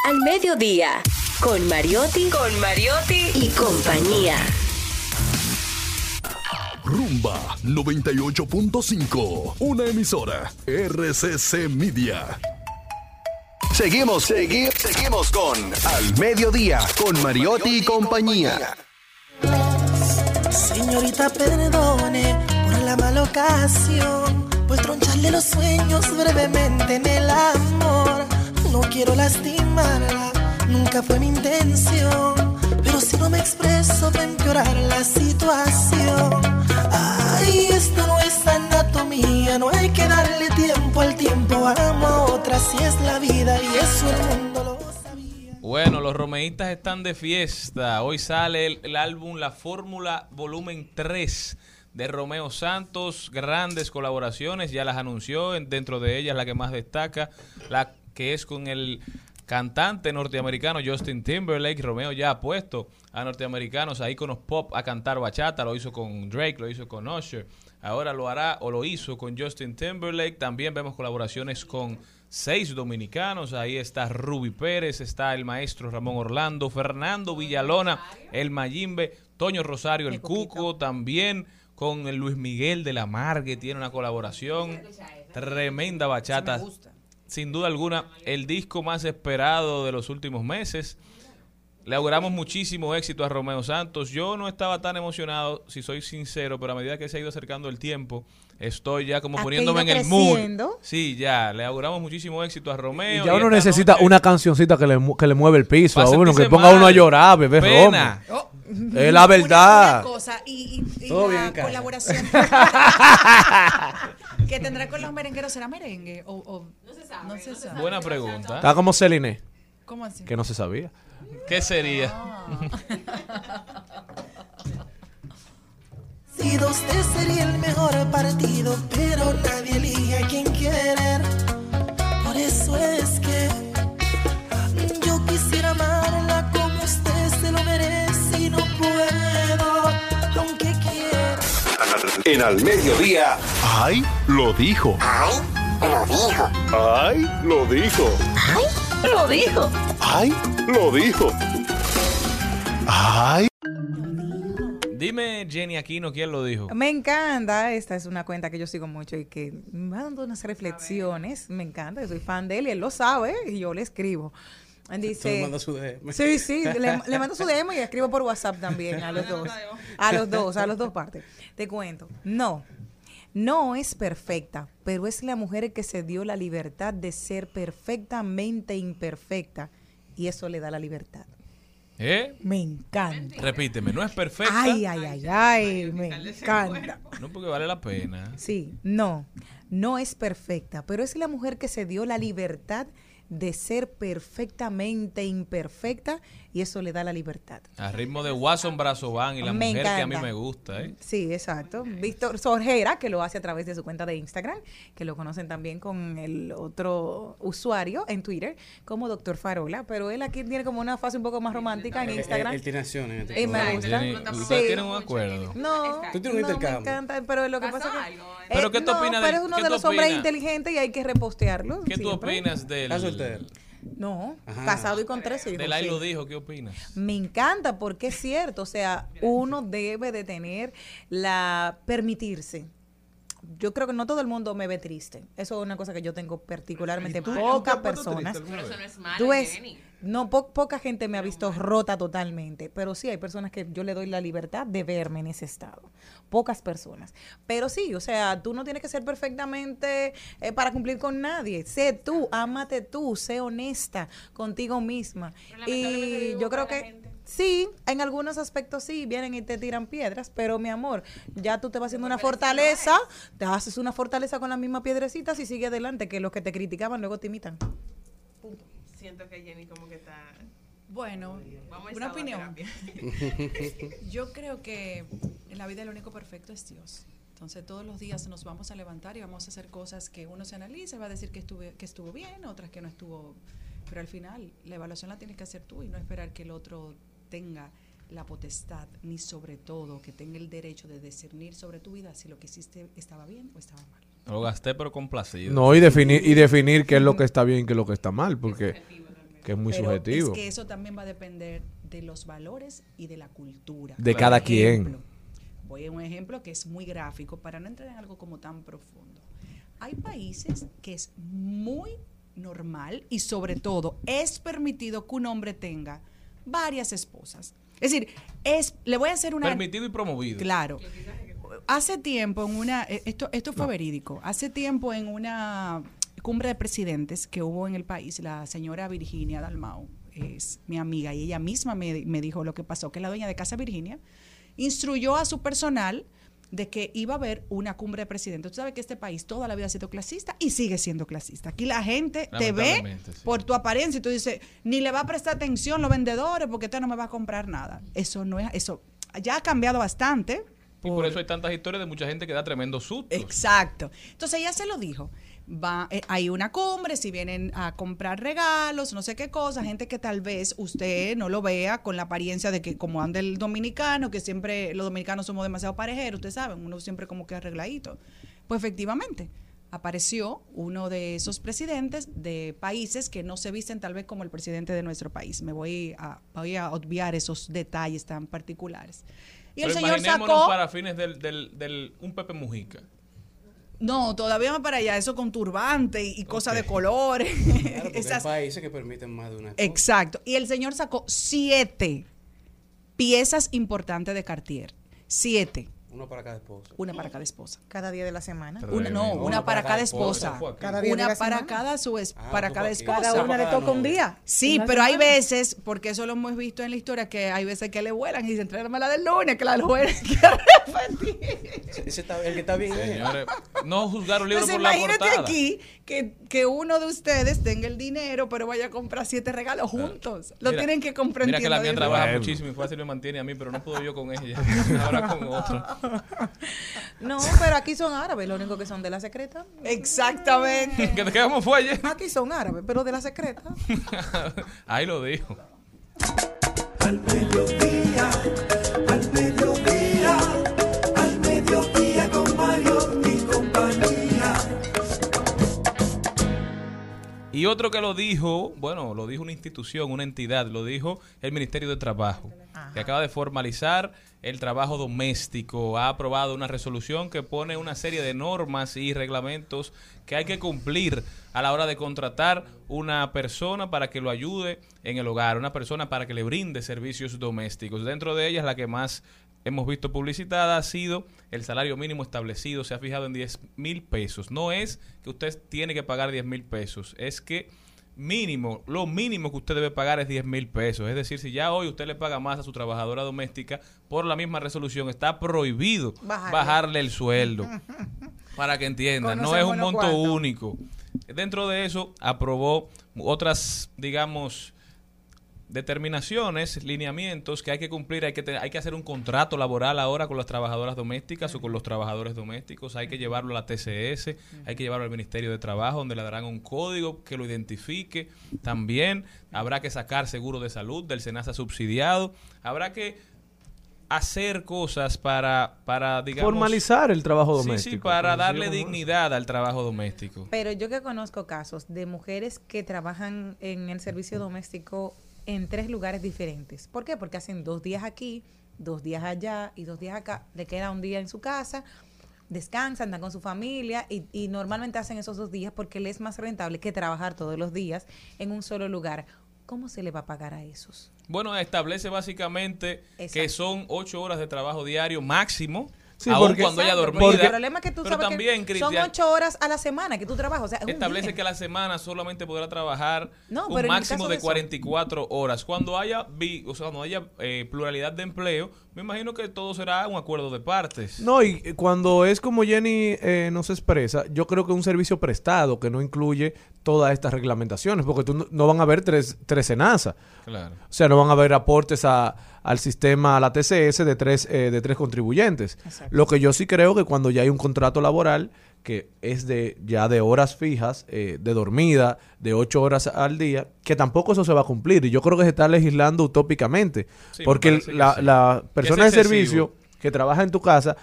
Al mediodía, con Mariotti, con Mariotti y compañía. Rumba 98.5. Una emisora. RCC Media. Seguimos, seguimos, seguimos con Al Mediodía, con Mariotti y compañía. Señorita, perdone por la mala ocasión, pues troncharle los sueños brevemente en el amor. No quiero lastimarla, nunca fue mi intención, pero si no me expreso va a empeorar la situación. Ay, esto no es anatomía, no hay que darle tiempo al tiempo. Amo otra, si es la vida y eso el mundo lo sabía. Bueno, los romeístas están de fiesta. Hoy sale el, el álbum La Fórmula Volumen 3 de Romeo Santos. Grandes colaboraciones, ya las anunció. en- Dentro de ellas, la que más destaca, la que es con el cantante norteamericano Justin Timberlake. Romeo ya ha puesto a norteamericanos, a íconos pop, a cantar bachata. Lo hizo con Drake, lo hizo con Usher. Ahora lo hará o lo hizo con Justin Timberlake. También vemos colaboraciones con seis dominicanos. Ahí está Ruby Pérez, está el maestro Ramón Orlando, Fernando Villalona, el Mayimbe, Toño Rosario, el Cuco, también con el Luis Miguel de la Mar, que tiene una colaboración. Tremenda bachata. Sin duda alguna, el disco más esperado de los últimos meses. Le auguramos muchísimo éxito a Romeo Santos. Yo no estaba tan emocionado, si soy sincero, pero a medida que se ha ido acercando el tiempo, estoy ya como poniéndome en el mood. Sí, ya, le auguramos muchísimo éxito a Romeo. Y ya y uno necesita noche- una cancioncita que le, que le mueve el piso a uno, que ponga a uno a mal. llorar, bebé Pena. Oh, Es la verdad. Una, una cosa, y, y- Todo la bien colaboración que tendrá con los merengueros, ¿será merengue? O, o- no se sabe. Buena pregunta. Está como Celine, ¿Cómo así? que no se sabía. ¿Qué sería? Si dos te sería el mejor partido, pero nadie elige a quien querer. Por eso es que yo quisiera amarla como usted se lo merece y no puedo, aunque quiera. En Al Mediodía. ¡Ay! Lo dijo. Ay, lo dijo. ¡Ay! Lo dijo. Lo dijo. ¡Ay! Lo dijo. ¡Ay! Dime, Jenny Aquino, ¿quién lo dijo? Me encanta, esta es una cuenta que yo sigo mucho y que me va dando unas reflexiones. Me encanta, yo soy fan de él y él lo sabe y yo le escribo. Dice, le mandas su DM. Sí, sí, le, le mando su DM y escribo por WhatsApp también a los dos. A los dos, a los dos partes. Te cuento. No, no es perfecta, pero es la mujer que se dio la libertad de ser perfectamente imperfecta y eso le da la libertad. ¿Eh? Me encanta. Repíteme, no es perfecta. Ay, ay, ay, ay, me encanta. No, porque vale la pena. Sí, no, no es perfecta, pero es la mujer que se dio la libertad de ser perfectamente imperfecta y eso le da la libertad. A ritmo de Watson Brazovan y la Me mujer que a mí encanta. me gusta, ¿eh? Sí, exacto. Víctor Sorgera, que lo hace a través de su cuenta de Instagram, que lo conocen también con el otro usuario en Twitter como Doctor Farola, pero él aquí tiene como una fase un poco más romántica en Instagram. Él, tiene acciones. en Y me gusta. Ustedes tienen un acuerdo. No, Tú tienes un no, me intercambio. encanta, pero lo que pasa es que... ¿Pero qué tú no, opinas pero es uno de los hombres inteligentes y hay que repostearlo. ¿Qué tú opinas del... No, Ajá. casado y con tres hijos. Del ahí sí. lo dijo, ¿qué opinas? Me encanta porque es cierto, o sea, uno debe de tener la permitirse. Yo creo que no todo el mundo me ve triste. Eso es una cosa que yo tengo particularmente pocas personas. triste alguna Pero eso no es malo, no po- poca gente me ha visto rota totalmente, pero sí hay personas que yo le doy la libertad de verme en ese estado. Pocas personas. Pero sí, o sea, tú no tienes que ser perfectamente eh, para cumplir con nadie. Sé tú, ámate tú, sé honesta contigo misma. Y yo creo que sí, en algunos aspectos sí, vienen y te tiran piedras, pero mi amor, ya tú te vas haciendo una fortaleza, te haces una fortaleza con las mismas piedrecitas y sigue adelante, que los que te criticaban luego te imitan. Siento que Jenny como que está... Bueno, Vamos a una opinión. terapia. Yo creo que en la vida el único perfecto es Dios. Entonces todos los días nos vamos a levantar y vamos a hacer cosas que uno se analiza, y va a decir que estuve, que estuvo bien, otras que no estuvo. Pero al final la evaluación la tienes que hacer tú y no esperar que el otro tenga la potestad, ni sobre todo que tenga el derecho de discernir sobre tu vida si lo que hiciste estaba bien o estaba mal. Lo gasté pero complacido. No, y definir, y definir qué es lo que está bien y qué es lo que está mal, porque que es muy Pero subjetivo. Es que eso también va a depender de los valores y de la cultura. De Por cada quien. Voy a un ejemplo que es muy gráfico para no entrar en algo como tan profundo. Hay países que es muy normal y sobre todo es permitido que un hombre tenga varias esposas. Es decir, es, le voy a hacer una... Permitido y promovido. Claro. Hace tiempo en una, eh, esto, esto fue verídico, hace tiempo en una cumbre de presidentes que hubo en el país, la señora Virginia Dalmau es mi amiga y ella misma me, me dijo lo que pasó, que la dueña de Casa Virginia instruyó a su personal de que iba a haber una cumbre de presidentes. Tú sabes que este país toda la vida ha sido clasista y sigue siendo clasista. Aquí la gente te ve sí. por tu apariencia y tú dices, ni le va a prestar atención los vendedores porque usted no me va a comprar nada. Eso no es, eso ya ha cambiado bastante. Y por eso hay tantas historias de mucha gente que da tremendo susto. Exacto. Entonces ella se lo dijo. Va, eh, hay una cumbre, si vienen a comprar regalos, no sé qué cosa, gente que tal vez usted no lo vea con la apariencia de que como anda el dominicano, que siempre los dominicanos somos demasiado parejeros, ustedes saben, uno siempre como que arregladito. Pues efectivamente, apareció uno de esos presidentes de países que no se visten tal vez como el presidente de nuestro país. Me voy a, voy a obviar esos detalles tan particulares. Y el señor sacó... para fines del, del, del un Pepe Mujica. No, todavía va para allá, eso con turbante y, y cosas de colores. Claro, Esas- hay países que permiten más de una cosa. Exacto. Y el señor sacó siete piezas importantes de Cartier. Siete. Uno para cada esposa. Una para cada esposa. Cada día de la semana. Una, no, una para cada esposa. Cada día de Una la para semana. cada su es- Ah, para cada esposa. Cada una le toca un día. Sí, Una pero hay semana. veces, porque eso lo hemos visto en la historia, que hay veces que le vuelan y dicen, tráeme la del lunes, que la del jueves. Ese está- el que está bien. Señores, no juzgar un libro Entonces por la imagínate portada. aquí que, que uno de ustedes tenga el dinero, pero vaya a comprar siete regalos juntos. Lo Mira, tienen que comprar Mira que la mía trabaja Bueno. muchísimo y fácil me mantiene a mí, pero no puedo yo con ella. Ahora con otra. No, pero aquí son árabes, lo único que son de la secreta. Exactamente. ¿Qué, qué cómo fue ayer? Aquí son árabes, pero de la secreta. Ahí lo dijo. Al mediodía, Y otro que lo dijo, bueno, lo dijo una institución, una entidad, lo dijo el Ministerio de Trabajo, que acaba de formalizar el trabajo doméstico ha aprobado una resolución que pone una serie de normas y reglamentos que hay que cumplir a la hora de contratar una persona para que lo ayude en el hogar, una persona para que le brinde servicios domésticos. Dentro de ellas, la que más hemos visto publicitada ha sido el salario mínimo establecido, se ha fijado en 10 mil pesos. No es que usted tiene que pagar 10 mil pesos, es que mínimo, lo mínimo que usted debe pagar es 10 mil pesos. Es decir, si ya hoy usted le paga más a su trabajadora doméstica, por la misma resolución está prohibido Bajarle. bajarle el sueldo. Para que entiendan, no es un monto único. Dentro de eso, aprobó otras, digamos, determinaciones, lineamientos que hay que cumplir, hay que te- hay que hacer un contrato laboral ahora con las trabajadoras domésticas o con los trabajadores domésticos, hay que llevarlo a la TCS, hay que llevarlo al Ministerio de Trabajo donde le darán un código que lo identifique. También habrá que sacar seguro de salud del SENASA subsidiado, habrá que hacer cosas para para digamos Formalizar el trabajo Sí, doméstico. sí, para por darle dignidad al trabajo doméstico. Pero yo que conozco casos de mujeres que trabajan en el servicio doméstico en tres lugares diferentes. ¿Por qué? Porque hacen dos días aquí, dos días allá y dos días acá. Le queda un día en su casa, descansan, están con su familia y, y normalmente hacen esos dos días porque les es más rentable que trabajar todos los días en un solo lugar. ¿Cómo se le va a pagar a esos? Bueno, establece básicamente que son ocho horas de trabajo diario máximo, Sí, aun porque- cuando haya dormida. porque el problema es que tú pero sabes también, que son ocho horas a la semana que tú trabajas. O sea, es un establece que a la semana solamente podrá trabajar No, un máximo de, de eso- 44 horas. Cuando haya, o sea, cuando haya eh, pluralidad de empleo, me imagino que todo será un acuerdo de partes. No, y eh, cuando es como Jenny eh, nos expresa, yo creo que un servicio prestado que no incluye todas estas reglamentaciones, porque tú no, no van a haber tres, tres. Claro. O sea, no van a haber aportes a- al sistema, a la TCS de tres, eh, de tres contribuyentes. Exacto. Lo que yo sí creo que cuando ya hay un contrato laboral que es de ya de horas fijas, eh, de dormida, de ocho horas al día, que tampoco eso se va a cumplir. Y yo creo que se está legislando utópicamente. Sí, porque la, sí. la Que persona de servicio que trabaja en tu casa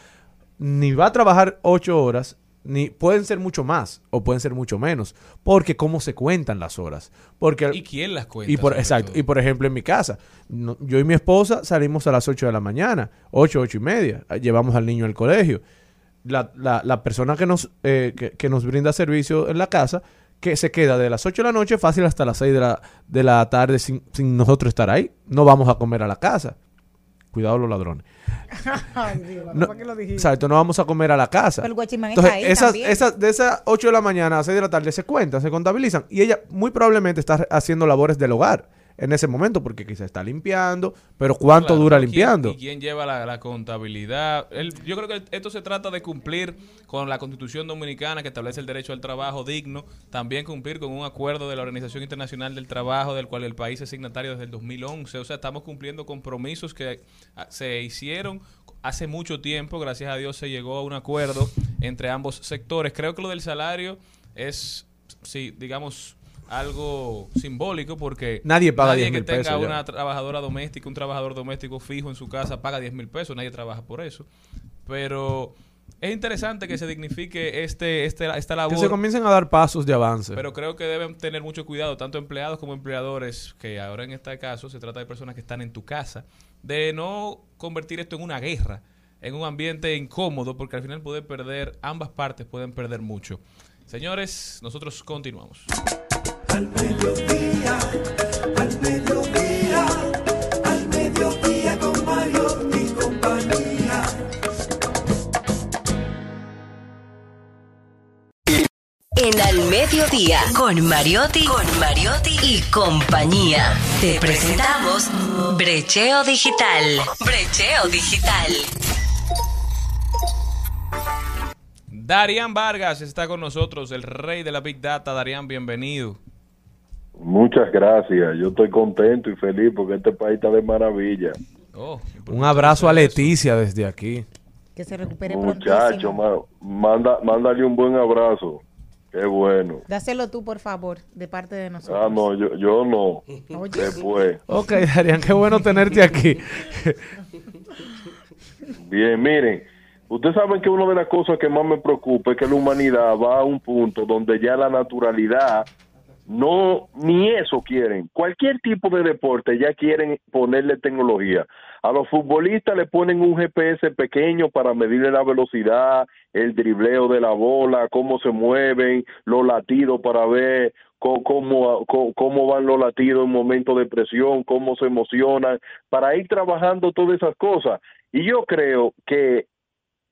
ni va a trabajar ocho horas, ni pueden ser mucho más o pueden ser mucho menos, porque cómo se cuentan las horas. Porque ¿Y quién las cuenta? y por, exacto. todo? Y por ejemplo, en mi casa, no- yo y mi esposa salimos a las 8 de la mañana, 8, 8 y media. eh, Llevamos al niño al colegio. La, la, la persona que nos, eh, que, que nos brinda servicio en la casa, que se queda de las 8 de la noche fácil hasta las 6 de la, de la tarde sin, sin nosotros estar ahí. No vamos a comer a la casa. Cuidado los ladrones. Ay, Dios, No, ¿por qué lo dijiste? exacto, no vamos a comer a la casa. Pero el guachimán Entonces, está ahí esas, también. esas, de esas 8 de la mañana a 6 de la tarde se cuentan, se contabilizan. Y ella muy probablemente está haciendo labores del hogar en ese momento, porque quizá está limpiando, pero ¿cuánto Claro, dura ¿quién- limpiando? ¿Y quién lleva la, la contabilidad? El- yo creo que esto se trata de cumplir con la Constitución Dominicana que establece el derecho al trabajo digno, también cumplir con un acuerdo de la Organización Internacional del Trabajo del cual el país es signatario desde el 2011. O sea, estamos cumpliendo compromisos que ah, se hicieron hace mucho tiempo. Gracias a Dios se llegó a un acuerdo entre ambos sectores. Creo que lo del salario es, sí, digamos algo simbólico porque Nadie paga nadie 10 que mil tenga pesos ya. una trabajadora doméstica, un trabajador doméstico fijo en su casa paga 10 mil pesos, nadie trabaja por eso. Pero es interesante que se dignifique este, este esta Que labor. se comiencen a dar pasos de avance. Pero creo que deben tener mucho cuidado, tanto empleados como empleadores, que ahora en este caso se trata de personas que están en tu casa, de no convertir esto en una guerra, en un ambiente incómodo, porque al final puede perder, ambas partes pueden perder mucho. Señores, nosotros continuamos. Al mediodía, al mediodía, al mediodía con Mario y compañía. En Al Mediodía, con Mariotti, con Mariotti y compañía. Te presentamos Brecheo Digital. Brecheo Digital. Darían Vargas está con nosotros, el rey de la Big Data. Darían, bienvenido. Muchas gracias. Yo estoy contento y feliz porque este país está de maravilla. Oh, un abrazo a Leticia desde aquí. Que se recupere Muchacho, ma- manda, mándale un buen abrazo. Qué bueno. Dáselo tú, por favor, de parte de nosotros. Ah, no, yo, yo no. Oye. Después. Ok, Darían, qué bueno tenerte aquí. Bien, miren. Ustedes saben que una de las cosas que más me preocupa es que la humanidad va a un punto donde ya la naturalidad no, ni eso quieren. Cualquier tipo de deporte ya quieren ponerle tecnología. A los futbolistas le ponen un GPS pequeño para medirle la velocidad, el dribleo de la bola, cómo se mueven, los latidos para ver cómo, co- cómo van los latidos en momentos de presión, cómo se emocionan, para ir trabajando todas esas cosas. Y yo creo que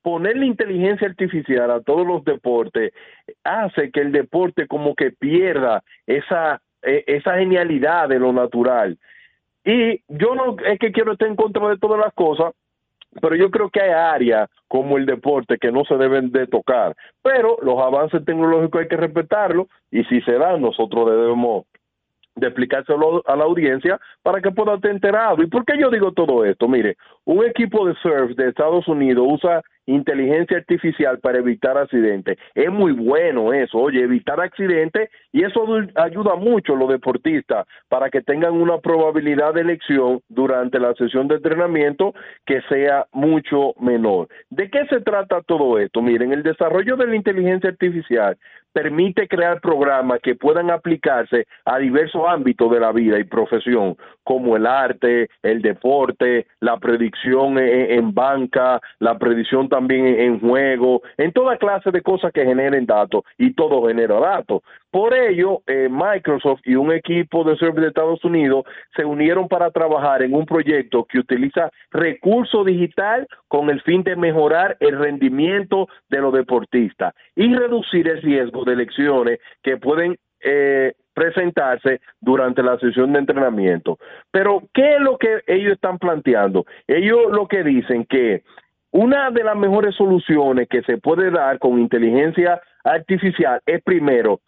ponerle inteligencia artificial a todos los deportes hace que el deporte como que pierda esa, eh, esa genialidad de lo natural. Y yo no es que quiero estar en contra de todas las cosas, pero yo creo que hay áreas como el deporte que no se deben de tocar. Pero los avances tecnológicos hay que respetarlos y si se dan, nosotros debemos de explicárselo a la audiencia para que pueda estar enterado. ¿Y por qué yo digo todo esto? Mire, un equipo de surf de Estados Unidos usa inteligencia artificial para evitar accidentes. Es muy bueno eso, oye, evitar accidentes y eso ayuda mucho a los deportistas para que tengan una probabilidad de elección durante la sesión de entrenamiento que sea mucho menor. ¿De qué se trata todo esto? Miren, el desarrollo de la inteligencia artificial permite crear programas que puedan aplicarse a diversos ámbitos de la vida y profesión, como el arte, el deporte, la predicción en, en banca, la predicción también en juego, en toda clase de cosas que generen datos y todo genera datos. Por ello, eh, Microsoft y un equipo de surf de Estados Unidos se unieron para trabajar en un proyecto que utiliza recurso digital con el fin de mejorar el rendimiento de los deportistas y reducir el riesgo de lesiones que pueden eh, presentarse durante la sesión de entrenamiento. Pero, ¿qué es lo que ellos están planteando? Ellos lo que dicen que una de las mejores soluciones que se puede dar con inteligencia artificial es primero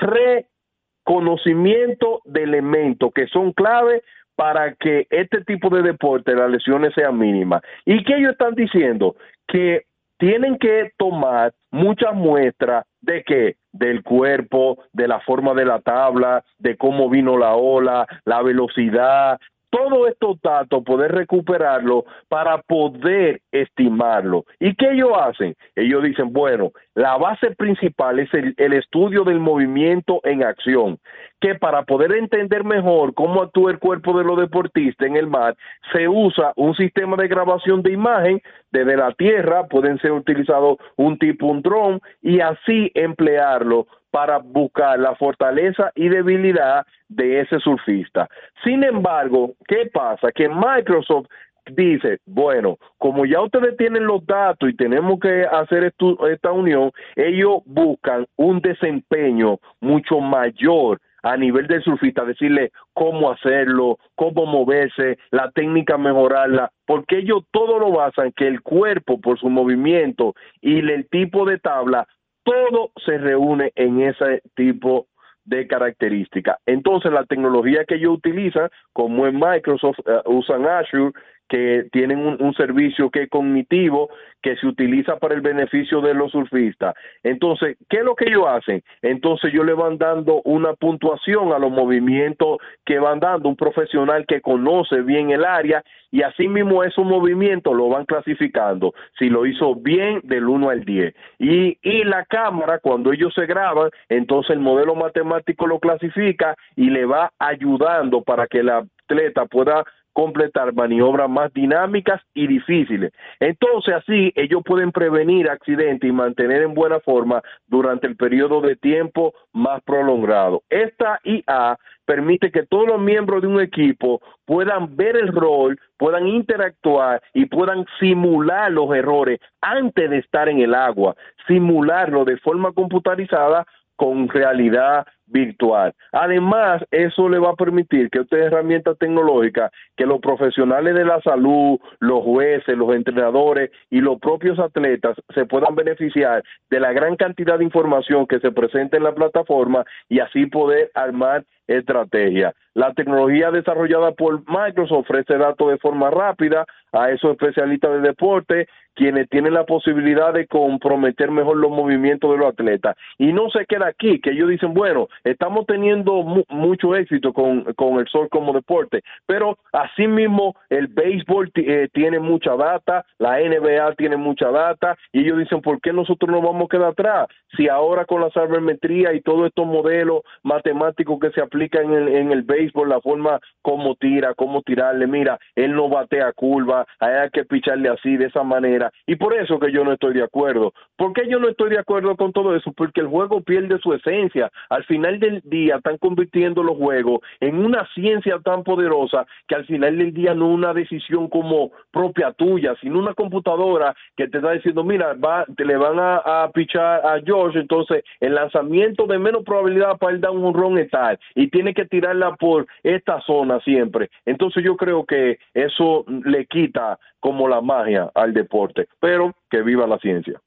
reconocimiento de elementos que son clave para que este tipo de deporte las lesiones sean mínimas. ¿Y qué ellos están diciendo? Que tienen que tomar muchas muestras de qué? Del cuerpo, de la forma de la tabla, de cómo vino la ola, la velocidad, todos estos datos, poder recuperarlo para poder estimarlo. ¿Y qué ellos hacen? Ellos dicen, bueno, la base principal es el, estudio del movimiento en acción, que para poder entender mejor cómo actúa el cuerpo de los deportistas en el mar, se usa un sistema de grabación de imagen desde la tierra, pueden ser utilizados un tipo, un dron, y así emplearlo para buscar la fortaleza y debilidad de ese surfista. Sin embargo, ¿qué pasa? Que Microsoft dice, bueno, como ya ustedes tienen los datos y tenemos que hacer esta unión, ellos buscan un desempeño mucho mayor a nivel del surfista, decirle cómo hacerlo, cómo moverse, la técnica mejorarla, porque ellos todo lo basan que el cuerpo por su movimiento y el tipo de tabla todo se reúne en ese tipo de características. Entonces, la tecnología que ellos utilizan, como en Microsoft, eh, usan Azure, que tienen un, servicio que es cognitivo, que se utiliza para el beneficio de los surfistas. Entonces, ¿qué es lo que ellos hacen? Entonces, ellos le van dando una puntuación a los movimientos que van dando un profesional que conoce bien el área y así mismo esos movimientos lo van clasificando. Si lo hizo bien, del 1 al 10. Y, y la cámara, cuando ellos se graban, entonces el modelo matemático lo clasifica y le va ayudando para que el atleta pueda completar maniobras más dinámicas y difíciles. Entonces así ellos pueden prevenir accidentes y mantener en buena forma durante el periodo de tiempo más prolongado. Esta IA permite que todos los miembros de un equipo puedan ver el rol, puedan interactuar y puedan simular los errores antes de estar en el agua, simularlo de forma computarizada con realidad virtual. Además, eso le va a permitir que esta herramienta tecnológica, que los profesionales de la salud, los jueces, los entrenadores y los propios atletas se puedan beneficiar de la gran cantidad de información que se presenta en la plataforma y así poder armar estrategia. La tecnología desarrollada por Microsoft ofrece datos de forma rápida a esos especialistas de deporte, quienes tienen la posibilidad de comprometer mejor los movimientos de los atletas. Y no se queda aquí, que ellos dicen, bueno, estamos teniendo mu- mucho éxito con, con el sol como deporte, pero asimismo el béisbol eh, tiene mucha data, la NBA tiene mucha data, y ellos dicen, ¿por qué nosotros no vamos a quedar atrás? Si ahora con la sabermetría y todos estos modelos matemáticos que se aplican en el, en el béisbol, la forma como tira, cómo tirarle, mira, él no batea curva, hay que picharle así, de esa manera, y por eso que yo no estoy de acuerdo. ¿Por qué yo no estoy de acuerdo con todo eso? Porque el juego pierde su esencia. Al final del día están convirtiendo los juegos en una ciencia tan poderosa que al final del día no una decisión como propia tuya, sino una computadora que te está diciendo, mira, va, te le van a, pichar a George, entonces el lanzamiento de menos probabilidad para él dar un ron es tal, y tiene que tirarla por esta zona siempre. Entonces yo creo que eso le quita como la magia al deporte, pero que viva la ciencia.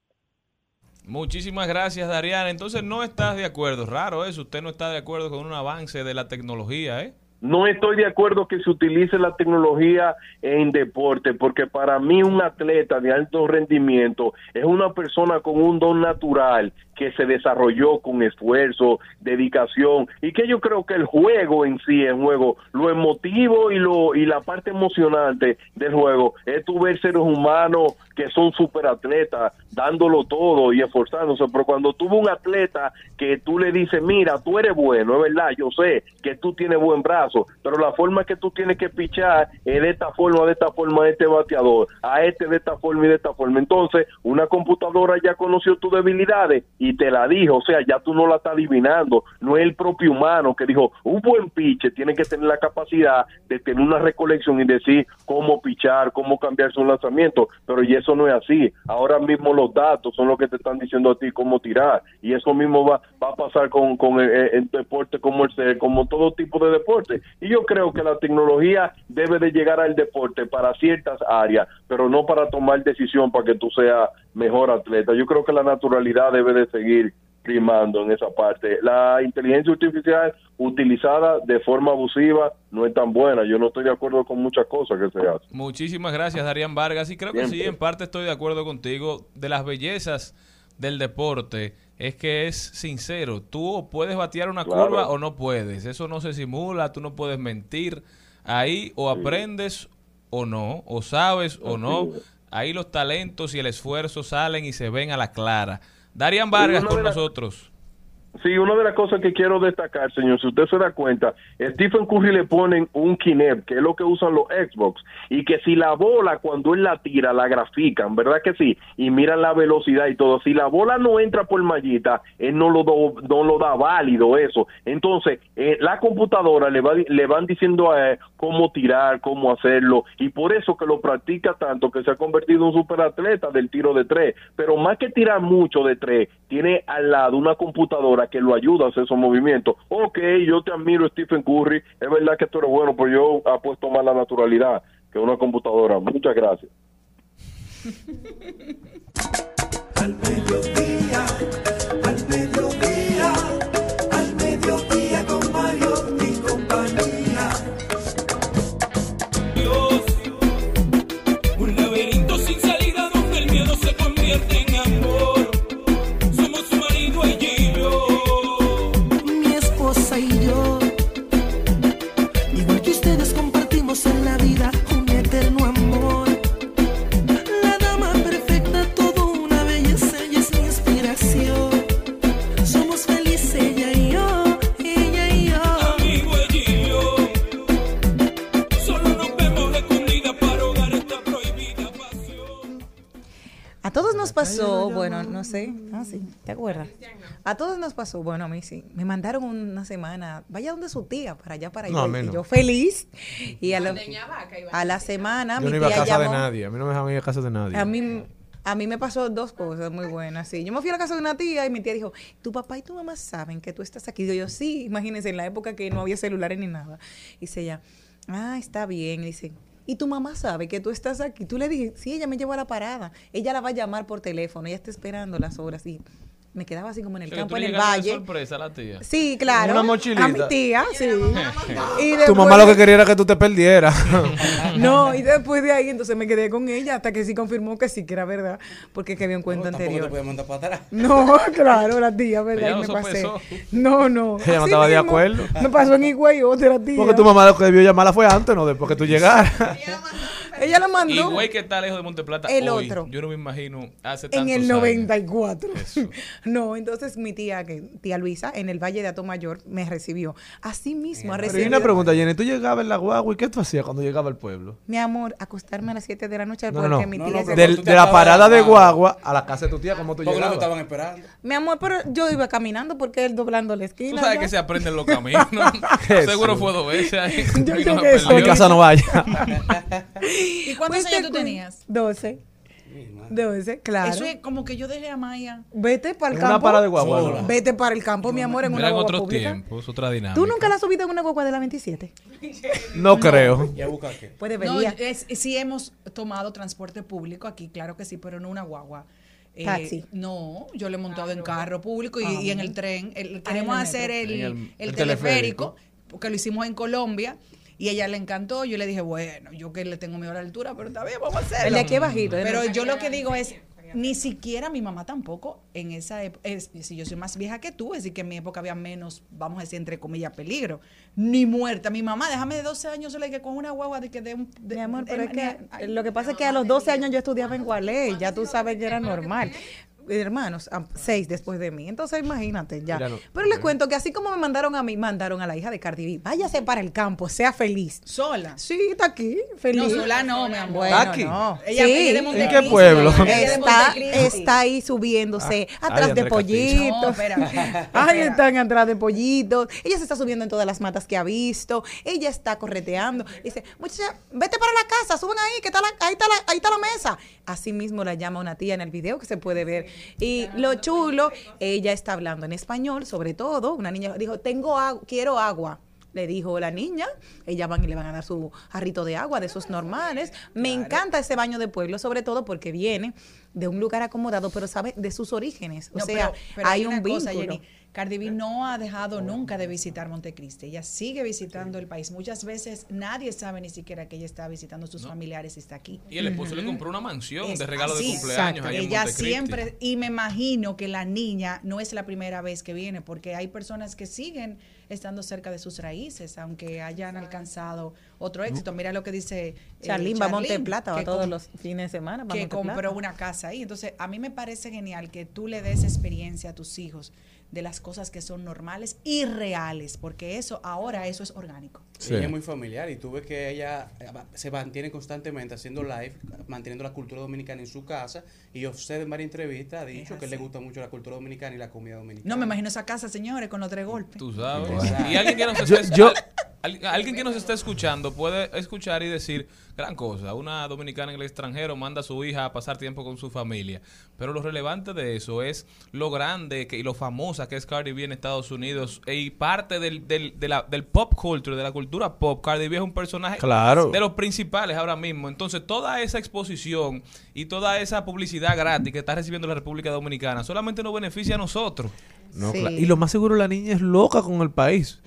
Muchísimas gracias, Dariana. Entonces no estás de acuerdo. Raro eso. Usted no está de acuerdo con un avance de la tecnología, ¿eh? No estoy de acuerdo que se utilice la tecnología en deporte, porque para mí un atleta de alto rendimiento es una persona con un don natural que se desarrolló con esfuerzo, dedicación, y que yo creo que el juego en sí, el juego, lo emotivo y lo y la parte emocionante del juego es tu ver seres humanos que son superatletas, dándolo todo y esforzándose, pero cuando ves un atleta que tú le dices, mira, tú eres bueno, es verdad, yo sé que tú tienes buen brazo, pero la forma que tú tienes que pichar es de esta forma, de esta forma, a este bateador, a este de esta forma y de esta forma. Entonces, una computadora ya conoció tus debilidades y te la dijo, o sea, ya tú no la estás adivinando, no es el propio humano que dijo, un buen piche tiene que tener la capacidad de tener una recolección y decir cómo pichar, cómo cambiar su lanzamiento, pero y eso no es así. Ahora mismo los datos son los que te están diciendo a ti cómo tirar y eso mismo va, va a pasar con, con el, deporte como el como todo tipo de deporte. Y yo creo que la tecnología debe de llegar al deporte para ciertas áreas, pero no para tomar decisión para que tú seas mejor atleta. Yo creo que la naturalidad debe de seguir primando en esa parte. La inteligencia artificial utilizada de forma abusiva no es tan buena. Yo no estoy de acuerdo con muchas cosas que se hacen. Muchísimas gracias, Darían Vargas. Y creo que sí, en parte estoy de acuerdo contigo. De las bellezas del deporte es que es sincero. Tú puedes batear una Claro. curva o no puedes. Eso no se simula, tú no puedes mentir. Ahí o aprendes o no, o sabes o no. Ahí los talentos y el esfuerzo salen y se ven a la clara. Darían Vargas con nosotros. Sí, una de las cosas que quiero destacar, señor, si usted se da cuenta, Stephen Curry le ponen un Kinect, que es lo que usan los Xbox, y que si la bola cuando él la tira, la grafican, ¿verdad que sí? Y miran la velocidad y todo. Si la bola no entra por mallita, él no lo, do- no lo da válido eso. Entonces, eh, la computadora le, va, le van diciendo a él cómo tirar, cómo hacerlo, y por eso que lo practica tanto, que se ha convertido en un superatleta del tiro de tres. Pero más que tirar mucho de tres, tiene al lado una computadora que lo ayuda a hacer esos movimientos. Ok, yo te admiro, Stephen Curry, es verdad que tú eres bueno, pero yo apuesto más la naturalidad que una computadora. Muchas gracias. Al mediodía, al mediodía, al mediodía con Mario y compañía. Dios, un laberinto sin salida donde el miedo se convierte pasó, bueno, no sé, ah, sí, ¿te acuerdas? A todos nos pasó, bueno, a mí sí. Me mandaron una semana, vaya donde su tía, para allá, para allá. No, a y yo feliz. Y a Vaca iba a la semana, Yo mi no iba a tía casa de nadie. A mí no me dejaban ir a casa de nadie. A mí, a mí me pasó dos cosas muy buenas. Sí. Yo me fui a la casa de una tía y mi tía dijo, tu papá y tu mamá saben que tú estás aquí. Digo yo, sí, imagínense, en la época que no había celulares ni nada. Y dice ella, ah, está bien. Y dice, ¿y tu mamá sabe que tú estás aquí? Tú le dije, sí, ella me llevó a la parada. Ella la va a llamar por teléfono, ella está esperando las horas. Y me quedaba así como en el O sea, que campo, en el de valle. sorpresa a la tía. Sí, claro. Una mochilita. A mi tía, sí. Y Tu mamá lo de- que quería era que tú te perdieras. No, y después de ahí entonces me quedé con ella hasta que sí confirmó que sí que era verdad, porque que había un cuento anterior. puede mandar para atrás. No, claro, la tía, ¿verdad? Ella Y lo me pasé. No, no. Ella no estaba de acuerdo. Me pasó en Higüey otra tía. Porque tu mamá lo que debió llamarla fue antes, no después que tú llegaras. Ella la Y mandó güey que está lejos de Monteplata El hoy, otro. yo no me imagino hace en tantos el años. 94. Eso. No, entonces mi tía, que tía Luisa, en el Valle de Atomayor, me recibió. Así mismo ha Pero recibido. una pregunta, Jenny, ¿tú llegabas en la guagua y qué tú hacías cuando llegaba al pueblo? Mi amor, acostarme a las 7 de la noche No, porque no, no. mi tía no, se- pero Del- tú de la parada de guagua. a la casa de tu tía, ¿cómo tú llegabas? estaban esperando. Mi amor, pero yo iba caminando porque él doblando la Tú esquina. sabes ¿no? que se aprenden los caminos. Seguro fue dos veces ahí. Yo y sé no que mi perdió. casa no vaya. ¿Y cuántos Pues años tú tenías? 12. 12, claro. Eso es como que yo dejé a Maya. Vete para el En campo. una parada de guagua. Sola. ¿no? Vete para el campo, mi amor, en una Eran guagua otros pública. tiempos, otra dinámica. ¿Tú nunca la has subido en una guagua de la 27? No creo. ¿Y a buscar qué? No, debería. es, sí hemos tomado transporte público aquí, claro que sí, pero no una guagua. Eh, Taxi. No, yo le he montado en carro público y, Ah, y en el tren. El- queremos el hacer el, En el- el el teleférico, teleférico. porque lo hicimos en Colombia y ella le encantó. Yo le dije, bueno, yo que le tengo miedo a la altura, pero está bien, vamos a hacerlo. El de aquí es bajito. ¿eh? Pero yo lo que digo es, ni siquiera mi mamá tampoco en esa época, si yo soy más vieja que tú, es decir, que en mi época había menos, vamos a decir, entre comillas, peligro, ni muerta. Mi mamá, déjame de 12 años, yo le dije con una guagua de que de un... de- Mi amor, pero es que ay, lo que pasa es que a los 12 años yo estudiaba en Gualey, ya tú sabes que era normal. Hermanos, seis después de mí. Entonces, imagínate ya. No. Pero les cuento que así como me mandaron a mí, mandaron a la hija de Cardi B. Váyase para el campo, sea feliz. Sola. Sí, está aquí, feliz. No, sola no, mi amor. Bueno, ¿Está aquí? no. Ella, Sí. ella de ¿En Montecristi, qué pueblo? Está, está ahí subiéndose Ah, atrás ay, de. No, pollitos. espera. Ahí están atrás de pollitos. Ella se está subiendo en todas las matas que ha visto. Ella está correteando. Dice, muchacha, vete para la casa, suben ahí, que está la- ahí, está la, ahí está la mesa. Así mismo la llama una tía en el video que se puede ver. Y lo chulo, ella está hablando en español, sobre todo. Una niña dijo, tengo agua, quiero agua. Le dijo la niña, ella van y le van a dar su jarrito de agua, de esos normales. Me encanta ese baño de pueblo, sobre todo porque viene de un lugar acomodado, pero sabe de sus orígenes. O No, sea, pero- pero hay, una un cosa, vínculo. Jenny. Cardi B no ha dejado nunca de visitar Montecristi. Ella sigue visitando el país. Muchas veces nadie sabe ni siquiera que ella está visitando a sus familiares y está aquí. Y el esposo le compró una mansión Es de regalo así, de cumpleaños exacto. ahí en Ella Montecristi. siempre, y me imagino que la niña no es la primera vez que viene, porque hay personas que siguen estando cerca de sus raíces, aunque hayan alcanzado otro éxito. Mira lo que dice eh, Charlín va a Monteplata, va todos los fines de semana. que Monteplata. compró una casa ahí. Entonces, a mí me parece genial que tú le des experiencia a tus hijos de las cosas que son normales y reales, porque eso ahora eso es orgánico. Sí. Ella es muy familiar y tú ves que ella eh, se mantiene constantemente haciendo live, manteniendo la cultura dominicana en su casa. Y usted en varias entrevistas ha dicho que le gusta mucho la cultura dominicana y la comida dominicana. No me imagino esa casa, señores, con los tres golpes. Tú sabes. Y alguien que nos Yo- esté, yo- al- al- alguien que nos esté escuchando puede escuchar y decir gran cosa. Una dominicana en el extranjero manda a su hija a pasar tiempo con su familia. Pero lo relevante de eso es lo grande que, y lo famosa que es Cardi B en Estados Unidos y parte del, del, de la- del pop culture, de la cultura pop. Cardi B es un personaje Claro. de los principales ahora mismo. Entonces, toda esa exposición y toda esa publicidad gratis que está recibiendo la República Dominicana solamente nos beneficia a nosotros. No, Sí. Y lo más seguro, la niña es loca con el país.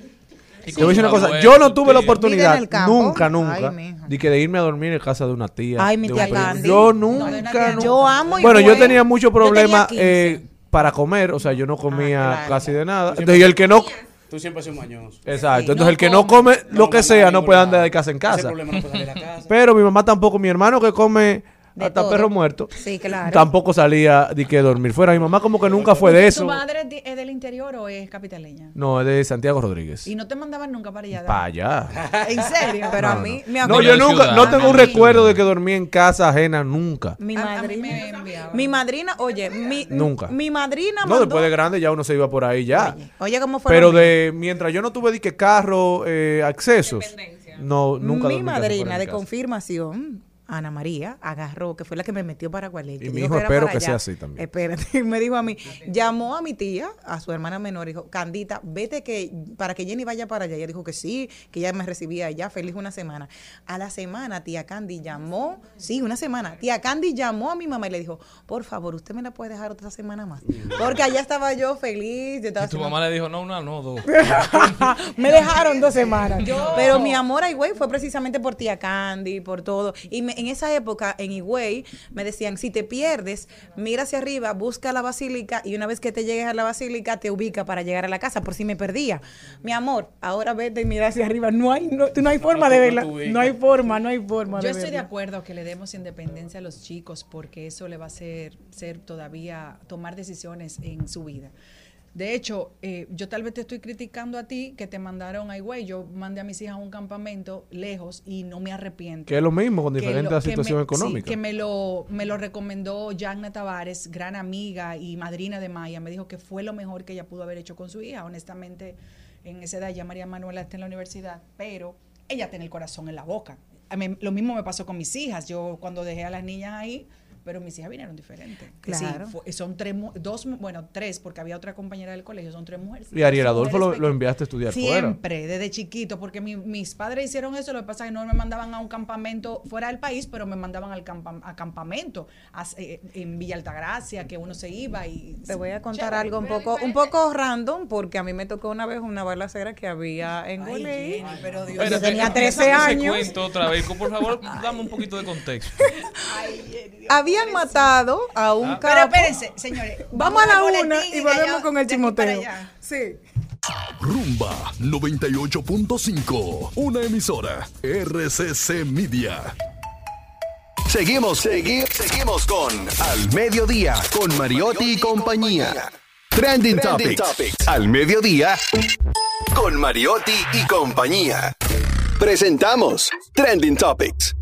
Te voy a decir una cosa, abuelo, yo no tuve la oportunidad, nunca, Ay, nunca, mija. de que de irme a dormir en casa de una tía. Ay, mi tía. Candy. Yo No, nunca, nunca. Yo amo y Bueno, yo tenía muchos problemas 15. eh, para comer, o sea, yo no comía Ah, claro. casi de nada. Entonces, y el que no... Tú siempre has sido mañoso. Exacto, Sí. entonces No el que no come. lo que sea no puede andar de casa en Ese casa. problema no puede salir de la casa. Pero mi mamá tampoco, mi hermano que come De hasta todo. perro muerto, Sí, claro. tampoco salía de que dormir fuera. Mi mamá como que nunca fue de ¿Tu eso. madre es de- es del interior o es capitaleña? No, es de Santiago Rodríguez. Y no te mandaban nunca para allá. Para allá. ¿En serio? Pero a No, mí, no. me No, acuerdo- yo nunca, ciudad. no tengo un recuerdo de que dormí en casa ajena nunca. Mi A- a mí madrina. me enviaban. Mi madrina, oye, mi, Nunca. mi madrina No, mandó- después de grande ya uno se iba por ahí ya. Oye, oye, ¿cómo fue? Pero de mientras yo no tuve de que carro, eh, accesos, no, nunca dormí Mi en casa madrina de casa. confirmación Ana María, agarró, que fue la que me metió para Gualeche. Y mi dijo hijo era espero para que sea así también. Espérate, me dijo a mí, llamó a mi tía, a su hermana menor, dijo, Candita, vete que para que Jenny vaya para allá. Ella dijo que sí, que ella me recibía allá, feliz una semana. A la semana, tía Candy llamó, sí, una semana. Tía Candy llamó a mi mamá y le dijo, por favor, usted me la puede dejar otra semana más. Porque allá estaba yo feliz. Yo estaba Y tu mamá le dijo, no, una, no, dos. me dejaron dos semanas. Pero mi amor a Higüey fue precisamente por tía Candy, por todo. Y me- en esa época, en Higüey, me decían, si te pierdes, mira hacia arriba, busca la basílica y una vez que te llegues a la basílica, te ubica para llegar a la casa, por si me perdía. Mi amor, ahora vete y mira hacia arriba. No hay, no, tú no hay forma de verla. No hay forma, no hay forma Yo de estoy de acuerdo que le demos independencia a los chicos porque eso le va a hacer ser todavía tomar decisiones en su vida. De hecho, eh, yo tal vez te estoy criticando a ti que te mandaron a Higüey. Yo mandé a mis hijas a un campamento lejos y no me arrepiento. Que es lo mismo con Que diferente lo- situación que me- económica. sí, que me lo, me lo recomendó Tavares, gran amiga y madrina de Maya. Me dijo que fue lo mejor que ella pudo haber hecho con su hija. Honestamente, en esa edad ya María Manuela está en la universidad, pero ella tiene el corazón en la boca. A mí- lo mismo me pasó con mis hijas. Yo cuando dejé a las niñas ahí, pero mis hijas vinieron diferentes. Sí, Claro. fue- son tres, dos, bueno, tres, porque había otra compañera del colegio, son tres mujeres. Y Ariel Adolfo lo, enviaste a estudiar fuera. Siempre, desde chiquito, porque mi- mis padres hicieron eso, lo que pasa es que no me mandaban a un campamento fuera del país, pero me mandaban al campa- a campamento a- eh, en Villa Altagracia, que uno se iba y... Te voy a contar Chévere, algo un poco, un poco random, porque a mí me tocó una vez una balacera que había en Ay, Goley. Pero Dios Yo tenía empieza 13 ese años. cuento otra vez. Por favor, dame un poquito de contexto. Habían matado a un capo. Pero espérense, señores. Vamos a la una y volvemos allá- con el chimoteo. Sí. Rumba 98.5, una emisora RCC Media. Seguimos, seguimos, seguimos con Al Mediodía, con Mariotti y compañía. Trending, Topics. Al Mediodía, con Mariotti y compañía. Presentamos Trending Topics.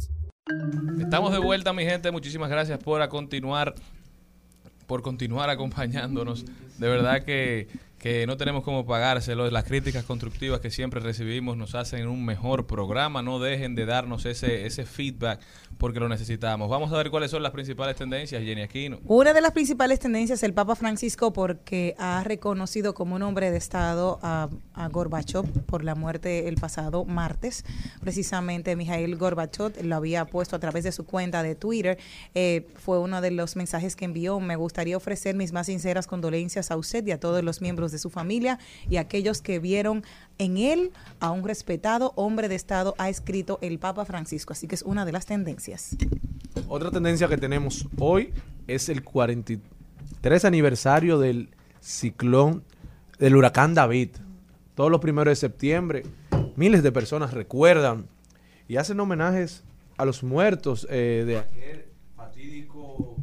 Estamos de vuelta, mi gente. Muchísimas gracias por continuar, por continuar acompañándonos. De verdad que, que no tenemos cómo pagárselo. Las críticas constructivas que siempre recibimos nos hacen un mejor programa. No dejen de darnos ese, ese feedback porque lo necesitamos. Vamos a ver cuáles son las principales tendencias, Jenny Aquino. Una de las principales tendencias el Papa Francisco porque ha reconocido como un hombre de Estado a, a Gorbachev por la muerte el pasado martes. Precisamente Mijail Gorbachev lo había puesto a través de su cuenta de Twitter. Eh, fue uno de los mensajes que envió. Me gustaría ofrecer mis más sinceras condolencias a usted y a todos los miembros de su familia y aquellos que vieron en él a un respetado hombre de Estado, ha escrito el Papa Francisco. Así que es una de las tendencias. Otra tendencia que tenemos hoy es el 43 aniversario del ciclón, del huracán David. Todos los primeros de septiembre, miles de personas recuerdan y hacen homenajes a los muertos eh, de aquel fatídico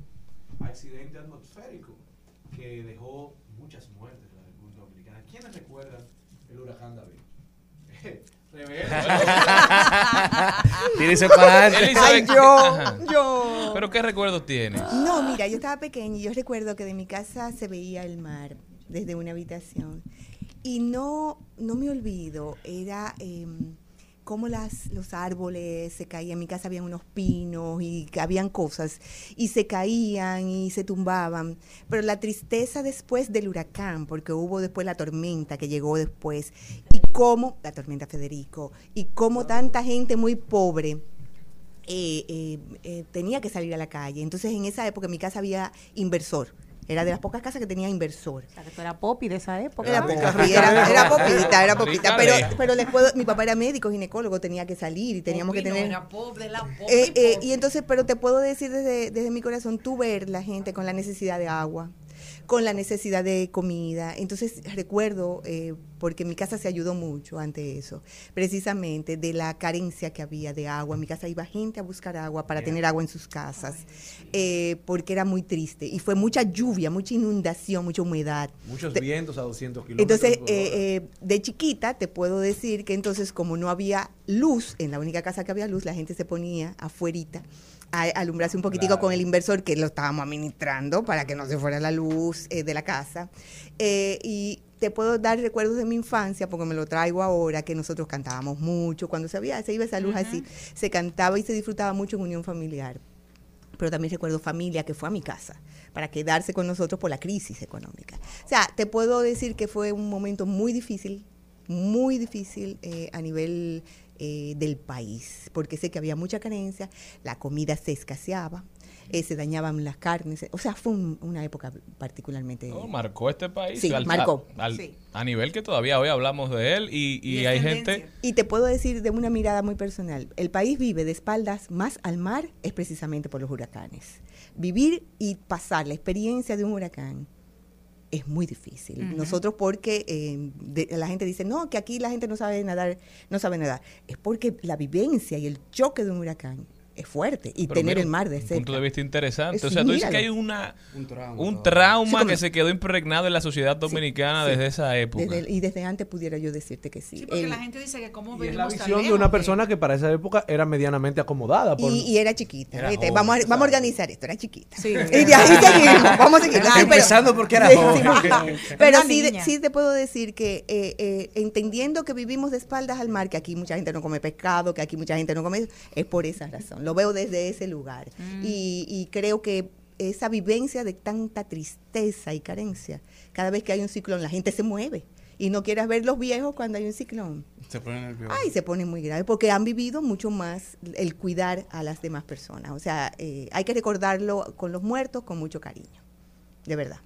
accidente atmosférico que dejó muchas muertes en la República Dominicana. ¿Quiénes recuerdan el huracán David? Para. Elizabeth, Ay, yo, yo. ¿Pero qué recuerdos tienes? No, mira, yo estaba pequeña y yo recuerdo que de mi casa se veía el mar desde una habitación. Y no, no me olvido, era em, cómo las, los árboles se caían. En mi casa había unos pinos y habían cosas y se caían y se tumbaban. Pero la tristeza después del huracán, porque hubo después la tormenta que llegó después, y cómo, la tormenta Federico, y cómo tanta gente muy pobre eh, eh, eh, tenía que salir a la calle. Entonces, en esa época en mi casa había inversor. Era de las pocas casas que tenía inversor. O sea, que tú eras popi de esa época. Era, sí, rica era, era poquita, era. Rica Pero, pero les puedo, mi papá era médico, ginecólogo, tenía que salir y teníamos que Popi no, tener... era pobre, la pobre, Eh, eh, pobre. y entonces, pero te puedo decir desde, desde mi corazón, tú ver la gente con la necesidad de agua, con la necesidad de comida. Entonces recuerdo, eh, porque mi casa se ayudó mucho ante eso, precisamente de la carencia que había de agua. En mi casa iba gente a buscar agua para tener agua en sus casas, eh, porque era muy triste. Y fue mucha lluvia, mucha inundación, mucha humedad. Muchos Te- vientos a 200 kilómetros. entonces, por hora. eh, eh, de chiquita te puedo decir que entonces como no había luz, en la única casa que había luz, la gente se ponía afuerita alumbrarse un poquitico Claro. con el inversor que lo estábamos administrando para que no se fuera la luz eh, de la casa. Eh, y te puedo dar recuerdos de mi infancia porque me lo traigo ahora, que nosotros cantábamos mucho, cuando se, había, se iba esa luz así, se cantaba y se disfrutaba mucho en unión familiar. Pero también recuerdo familia que fue a mi casa para quedarse con nosotros por la crisis económica. O sea, te puedo decir que fue un momento muy difícil, muy difícil eh, a nivel eh, del país, porque sé que había mucha carencia, la comida se escaseaba, eh, se dañaban las carnes, o sea, fue un- una época particularmente... No, marcó este país. Sí, marcó. al- Sí. A nivel que todavía hoy hablamos de él y, y hay gente... Y te puedo decir de una mirada muy personal, el país vive de espaldas más al mar es precisamente por los huracanes. Vivir y pasar la experiencia de un huracán es muy difícil. Nosotros porque eh, de- la gente dice, no, que aquí la gente no sabe nadar, no sabe nadar. Es porque la vivencia y el choque de un huracán es fuerte y Pero tener mira, el mar de un cerca. punto de vista interesante. Es- o sea, tú dices que hay una, Un trauma. un que se quedó impregnado en la sociedad dominicana Sí, desde esa época. desde- y desde antes pudiera yo decirte que sí. Sí, porque El- la gente dice que cómo Y es la venimos tan visión de una persona que para esa época era medianamente acomodada. Por, Y, y era chiquita. Era ¿viste? joven, vamos, a, vamos a organizar esto, era chiquita. Sí. Y de ahí seguimos, vamos a seguir. Empezando porque era joven. Pero sí, de- sí te puedo decir que eh, eh, entendiendo que vivimos de espaldas al mar, que aquí mucha gente no come pescado, que aquí mucha gente no come, es por esa razón. Lo veo desde ese lugar. Y, y creo que esa vivencia de tanta tristeza y carencia, cada vez que hay un ciclón, la gente se mueve. Y no quieres ver los viejos cuando hay un ciclón. Se pone nervioso. Ay, se pone muy grave porque han vivido mucho más el cuidar a las demás personas. O sea, eh, hay que recordarlo con los muertos con mucho cariño. De verdad.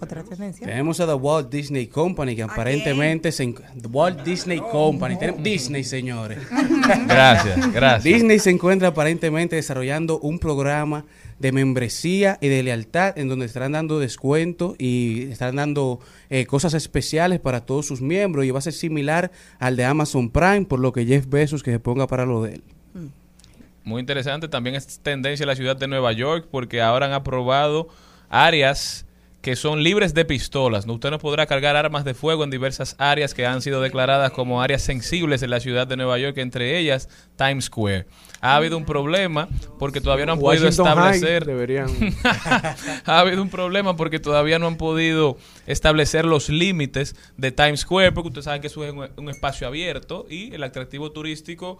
Otra tendencia. Tenemos a The Walt Disney Company, que aparentemente se The Walt Disney Company. Tenemos Disney, señores. Gracias, gracias. Disney se encuentra aparentemente desarrollando un programa de membresía y de lealtad en donde estarán dando descuento y estarán dando eh, cosas especiales para todos sus miembros y va a ser similar al de Amazon Prime, por lo que Jeff Bezos que se ponga para lo de él. Muy interesante. También es tendencia en la ciudad de Nueva York porque ahora han aprobado áreas que son libres de pistolas. ¿no? Usted no podrá cargar armas de fuego en diversas áreas que han sido declaradas como áreas sensibles en la ciudad de Nueva York, entre ellas Times Square. Ha habido un problema porque todavía no han podido Washington establecer... deberían- ha habido un problema porque todavía no han podido establecer los límites de Times Square, porque ustedes saben que eso es un, un espacio abierto y el atractivo turístico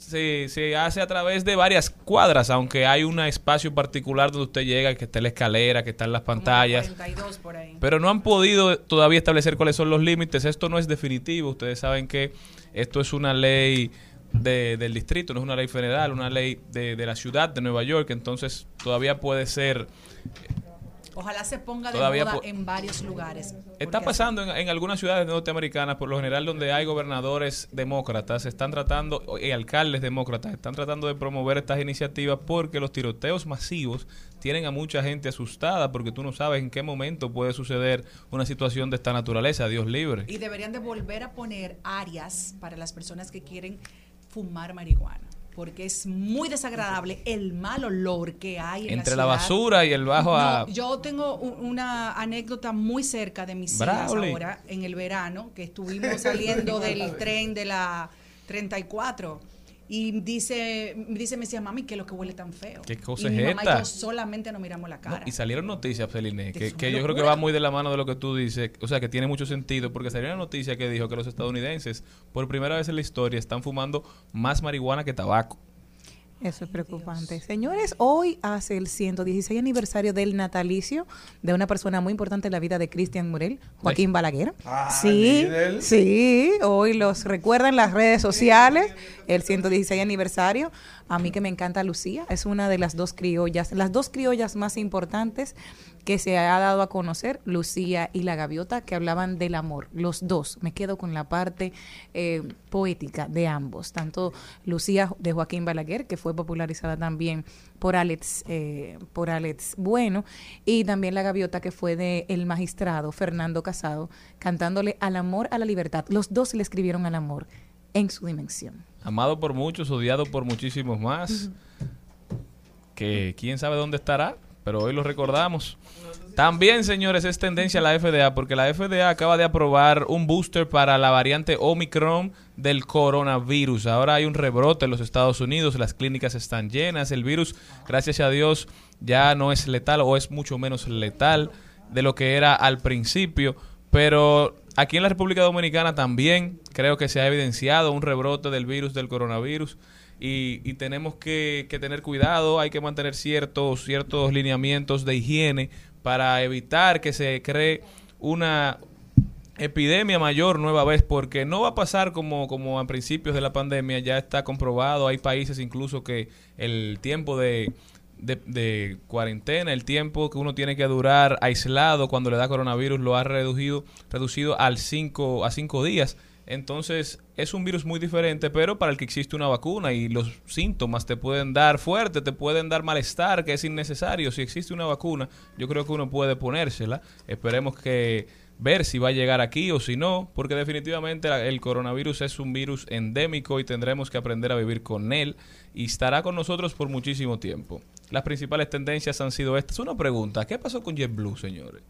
se, se hace a través de varias cuadras, aunque hay un espacio particular donde usted llega, que está la escalera, que están las pantallas. 42 por ahí. Pero no han podido todavía establecer cuáles son los límites. Esto no es definitivo. Ustedes saben que esto es una ley de- del distrito, no es una ley federal, una ley de, de la ciudad de Nueva York. Entonces todavía puede ser... Ojalá se ponga de Todavía moda en varios lugares. Está pasando en, en algunas ciudades norteamericanas, por lo general donde hay gobernadores demócratas, están tratando, y alcaldes demócratas, están tratando de promover estas iniciativas porque los tiroteos masivos tienen a mucha gente asustada porque tú no sabes en qué momento puede suceder una situación de esta naturaleza, Dios libre. Y deberían de volver a poner áreas para las personas que quieren fumar marihuana. Porque es muy desagradable el mal olor que hay en Entre la, basura y el bajo a... No, yo tengo una anécdota muy cerca de mis hijas ahora, en el verano, que estuvimos saliendo del tren de la 34. Y dice, dice, me decía, mami, ¿qué es lo que huele tan feo? ¿Qué cosa y mi es mamá y esta? yo solamente nos miramos la cara. Y salieron noticias, Celine, que, yo creo que va muy de la mano de lo que tú dices, o sea, que tiene mucho sentido, porque salió una noticia que dijo que los estadounidenses, por primera vez en la historia, están fumando más marihuana que tabaco. Eso es preocupante. Señores, hoy hace el 116 aniversario del natalicio de una persona muy importante en la vida de Cristian Murel, Joaquín Balaguer. sí, líder. sí, hoy los recuerdan las redes sociales, el 116 aniversario. A mí que me encanta Lucía, es una de las dos criollas, las dos criollas más importantes que se ha dado a conocer, Lucía y la gaviota, que hablaban del amor, los dos. Me quedo con la parte eh, poética de ambos, tanto Lucía de Joaquín Balaguer, que fue popularizada también por Alex, eh, por Alex Bueno, y también la gaviota que fue de el magistrado Fernando Casado, cantándole al amor, a la libertad. Los dos le escribieron al amor en su dimensión. Amado por muchos, odiado por muchísimos más. Que quién sabe dónde estará, pero hoy lo recordamos. También, señores, es tendencia la FDA porque la FDA acaba de aprobar un booster para la variante Omicron del coronavirus. Ahora hay un rebrote en los Estados Unidos, las clínicas están llenas, el virus, gracias a Dios, ya no es letal o es mucho menos letal. de lo que era al principio, pero aquí en la República Dominicana también creo que se ha evidenciado un rebrote del virus del coronavirus y, tenemos que, que tener cuidado, hay que mantener ciertos, ciertos lineamientos de higiene para evitar que se cree una epidemia mayor nueva vez porque no va a pasar como, como a principios de la pandemia, ya está comprobado, hay países incluso que el tiempo de, de, de cuarentena, el tiempo que uno tiene que durar aislado cuando le da coronavirus lo ha reducido, reducido al cinco, a cinco días. Entonces es un virus muy diferente, pero para el que existe una vacuna y los síntomas te pueden dar fuerte, te pueden dar malestar, que es innecesario. Si existe una vacuna, yo creo que uno puede ponérsela. Esperemos que ver si va a llegar aquí o si no, porque definitivamente el coronavirus es un virus endémico y tendremos que aprender a vivir con él y estará con nosotros por muchísimo tiempo. Las principales tendencias han sido estas. Una pregunta, ¿qué pasó con JetBlue, señores?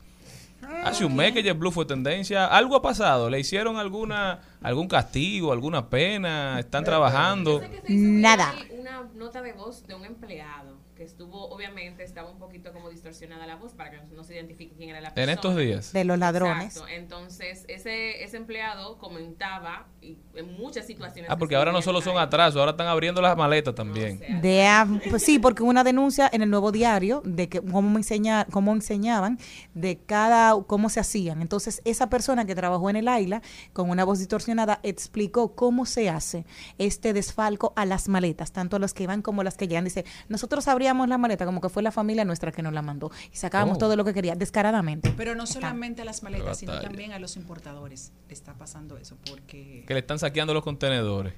Hace un mes que JetBlue fue tendencia. ¿Algo ha pasado? ¿Le hicieron alguna algún castigo, alguna pena? ¿Están trabajando? Nada. Una nota de voz de un empleado que estuvo, obviamente, estaba un poquito como distorsionada la voz para que no se identifique quién era la persona. En estos días. De los ladrones. Exacto. Entonces, ese, ese empleado comentaba y en muchas situaciones. Ah, porque ahora no solo son atrasos, ahora están abriendo las maletas también. De, pues sí, porque una denuncia en el nuevo diario de que cómo me enseña, cómo enseñaban de cada cómo se hacían. Entonces, esa persona que trabajó en el AILA con una voz distorsionada explicó cómo se hace este desfalco a las maletas, tanto a las que van como las que llegan. Dice, nosotros abríamos la maleta como que fue la familia nuestra que nos la mandó y sacábamos Oh. todo lo que quería descaradamente. Pero no solamente a las maletas, sino también a los importadores está pasando eso, porque Que le están saqueando los contenedores.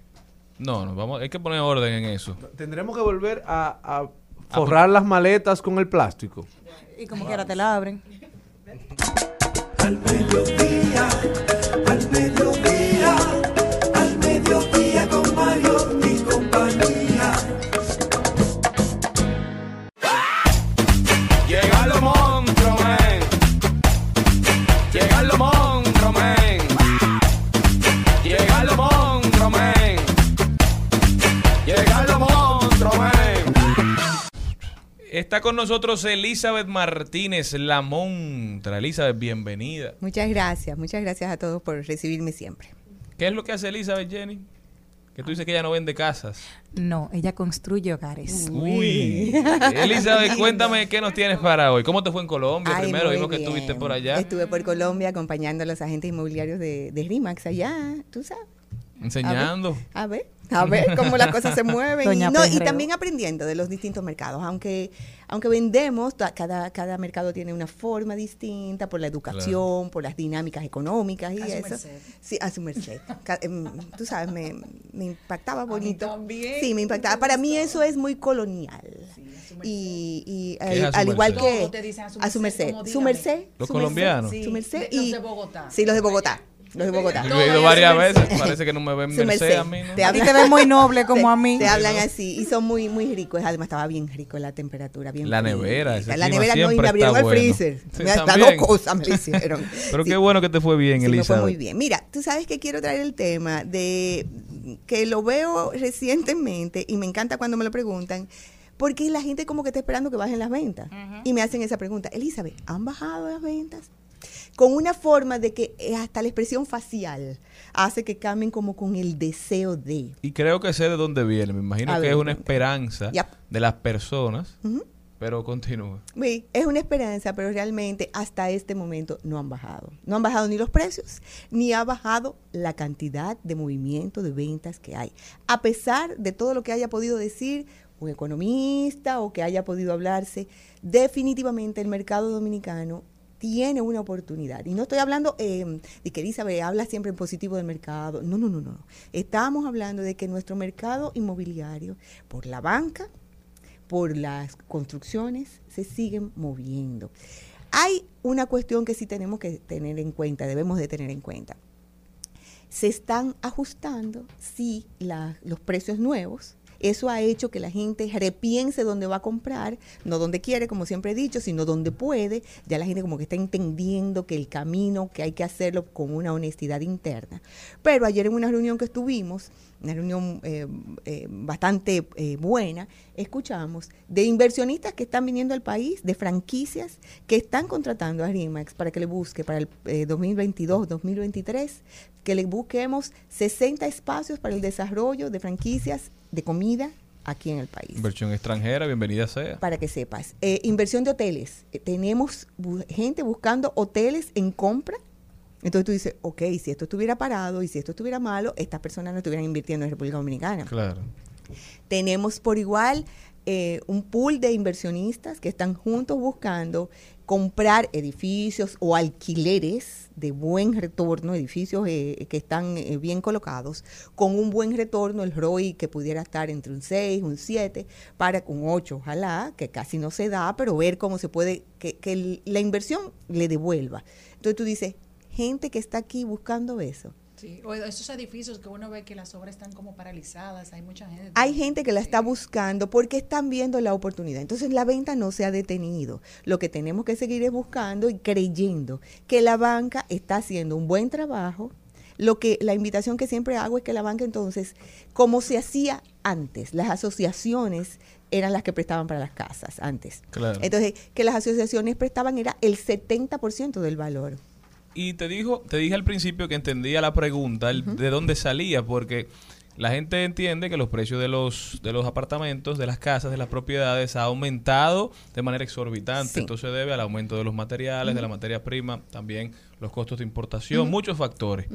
No, no, vamos, hay que poner orden en eso. Tendremos que volver a, a forrar las maletas con el plástico. Y como quiera te la abren. Al mediodía, Llegan los monstruos. Está con nosotros Elizabeth Martínez, la montra. Elizabeth, bienvenida. Muchas gracias, muchas gracias a todos por recibirme siempre. ¿Qué es lo que hace Elizabeth, Jenny? Que tú dices que ella no vende casas. No, ella construye hogares. Uy. Elizabeth, cuéntame qué nos tienes para hoy. ¿Cómo te fue en Colombia? Ay, Primero vimos que estuviste por allá Estuve por Colombia acompañando a los agentes inmobiliarios de, de RIMAX allá, tú sabes. enseñando. A ver, a ver cómo las cosas se mueven. Doña y, no, y también aprendiendo de los distintos mercados. Aunque, aunque vendemos, cada, cada mercado tiene una forma distinta por la educación, por las dinámicas económicas y A su eso. merced. Sí, a su merced. Em, Tú sabes, me, me impactaba bonito. también. Sí, me impactaba. Para mí eso es muy colonial. y y ¿Qué es a al, su al igual que Todo te dicen a su merced. como Su merced. Los su merced, colombianos. Su Sí, merced. de- y, los de Bogotá. Sí, los de Bogotá. Los de Bogotá. Yo he ido varias veces. Parece que no me ven Su merced merced. a mí. ¿no? Te A ti hablan- te ven muy noble como a mí. Te hablan así y son muy muy ricos. Además estaba bien rico la temperatura, bien La nevera, ese La nevera no, y me abrieron el bueno. freezer. Sí, Me- dos cosas me hicieron. Pero Sí. qué bueno que te fue bien, Sí, fue muy bien. Mira, tú sabes que quiero traer el tema de que lo veo recientemente y me encanta cuando me lo preguntan, porque la gente como que está esperando que bajen las ventas. Y me hacen esa pregunta, Elizabeth, ¿han bajado las ventas? Con una forma de que eh, hasta la expresión facial hace que cambien como con el deseo de. Y creo que sé de dónde viene. Me imagino A que ver, es una esperanza Yep. de las personas. Pero continúa. Sí, es una esperanza, pero realmente hasta este momento no han bajado. No han bajado ni los precios, ni ha bajado la cantidad de movimiento de ventas que hay. A pesar de todo lo que haya podido decir un economista o que haya podido hablarse, definitivamente el mercado dominicano tiene una oportunidad. Y no estoy hablando eh, de que Elizabeth habla siempre en positivo del mercado. No, no, no, no. Estamos hablando de que nuestro mercado inmobiliario, por la banca, por las construcciones se siguen moviendo. Hay una cuestión que sí tenemos que tener en cuenta, debemos de tener en cuenta. Se están ajustando, sí, los precios nuevos. Eso ha hecho que la gente repiense dónde va a comprar, no donde quiere, como siempre he dicho, sino donde puede. Ya la gente como que está entendiendo que el camino, que hay que hacerlo con una honestidad interna. Pero ayer en una reunión que estuvimos, una reunión eh, eh, bastante eh, buena, escuchamos de inversionistas que están viniendo al país, de franquicias que están contratando a RIMAX para que le busque para el 2022-2023, que le busquemos 60 espacios para el desarrollo de franquicias de comida aquí en el país. Inversión extranjera, bienvenida sea. Para que sepas. Inversión de hoteles. Tenemos bu- gente buscando hoteles en compra. Entonces tú dices, ok, si esto estuviera parado y si esto estuviera malo, estas personas no estuvieran invirtiendo en República Dominicana. Claro. Tenemos por igual eh, un pool de inversionistas que están juntos buscando comprar edificios o alquileres de buen retorno, edificios eh, que están eh, bien colocados, con un buen retorno, el ROI que pudiera estar entre un 6, un 7, para un 8, ojalá, que casi no se da, pero ver cómo se puede, que, que la inversión le devuelva. Entonces tú dices, gente que está aquí buscando eso. Sí, o esos edificios que uno ve que las obras están como paralizadas, hay mucha gente. Hay gente que la está buscando porque están viendo la oportunidad. Entonces la venta no se ha detenido. Lo que tenemos que seguir es buscando y creyendo que la banca está haciendo un buen trabajo. Lo que la invitación que siempre hago es que la banca entonces, como se hacía antes, las asociaciones eran las que prestaban para las casas antes. Claro. Entonces, que las asociaciones prestaban era el 70% del valor. Y te dijo, te dije al principio que entendía la pregunta, el de dónde salía, porque la gente entiende que los precios de los de los apartamentos, de las casas, de las propiedades ha aumentado de manera exorbitante. Sí. Esto se debe al aumento de los materiales, de la materia prima, también los costos de importación, muchos factores.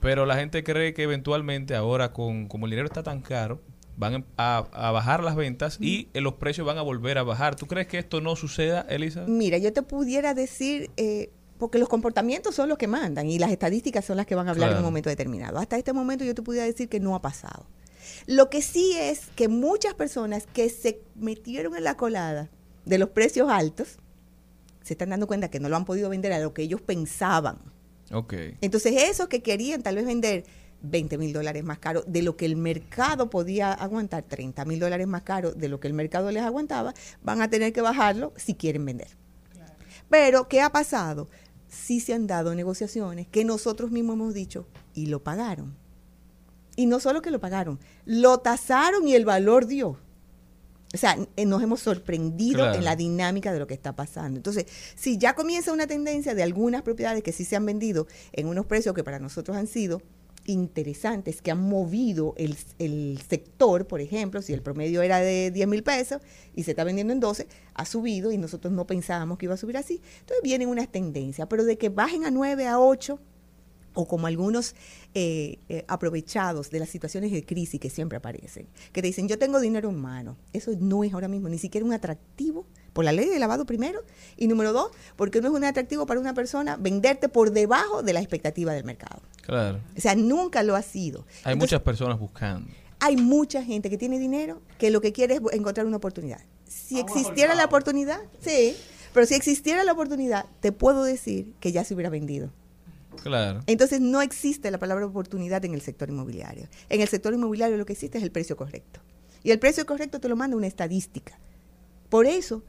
Pero la gente cree que eventualmente ahora con como el dinero está tan caro, van a, a bajar las ventas y los precios van a volver a bajar. ¿Tú crees que esto no suceda, Elisa? Mira, yo te pudiera decir, eh, porque los comportamientos son los que mandan y las estadísticas son las que van a hablar en un momento determinado. Hasta este momento yo te pudiera decir que no ha pasado. Lo que sí es que muchas personas que se metieron en la colada de los precios altos se están dando cuenta que no lo han podido vender a lo que ellos pensaban. Ok. Entonces esos que querían tal vez vender 20 mil dólares más caro de lo que el mercado podía aguantar, 30 mil dólares más caro de lo que el mercado les aguantaba, van a tener que bajarlo si quieren vender. Pero, ¿qué ha pasado? Sí se han dado negociaciones que nosotros mismos hemos dicho y lo pagaron. Y no solo que lo pagaron, lo tasaron y el valor dio. O sea, eh, nos hemos sorprendido Claro. en la dinámica de lo que está pasando. Entonces, si ya comienza una tendencia de algunas propiedades que sí se han vendido en unos precios que para nosotros han sido interesantes, que han movido el, el sector, por ejemplo, si el promedio era de 10 mil pesos y se está vendiendo en 12, ha subido y nosotros no pensábamos que iba a subir así. Entonces vienen unas tendencias, pero de que bajen a 9, a 8, o como algunos eh, eh, aprovechados de las situaciones de crisis que siempre aparecen, que te dicen, yo tengo dinero en mano. Eso no es ahora mismo ni siquiera un atractivo por la ley de lavado primero, y número dos, porque no es un atractivo para una persona venderte por debajo de la expectativa del mercado. Claro. O sea, nunca lo ha sido. Hay Entonces, muchas personas buscando. hay mucha gente que tiene dinero que lo que quiere es encontrar una oportunidad. Si existiera la oportunidad, sí, pero si existiera la oportunidad, te puedo decir que ya se hubiera vendido. Entonces no existe la palabra oportunidad en el sector inmobiliario. En el sector inmobiliario lo que existe es el precio correcto. Y el precio correcto te lo manda una estadística. Por eso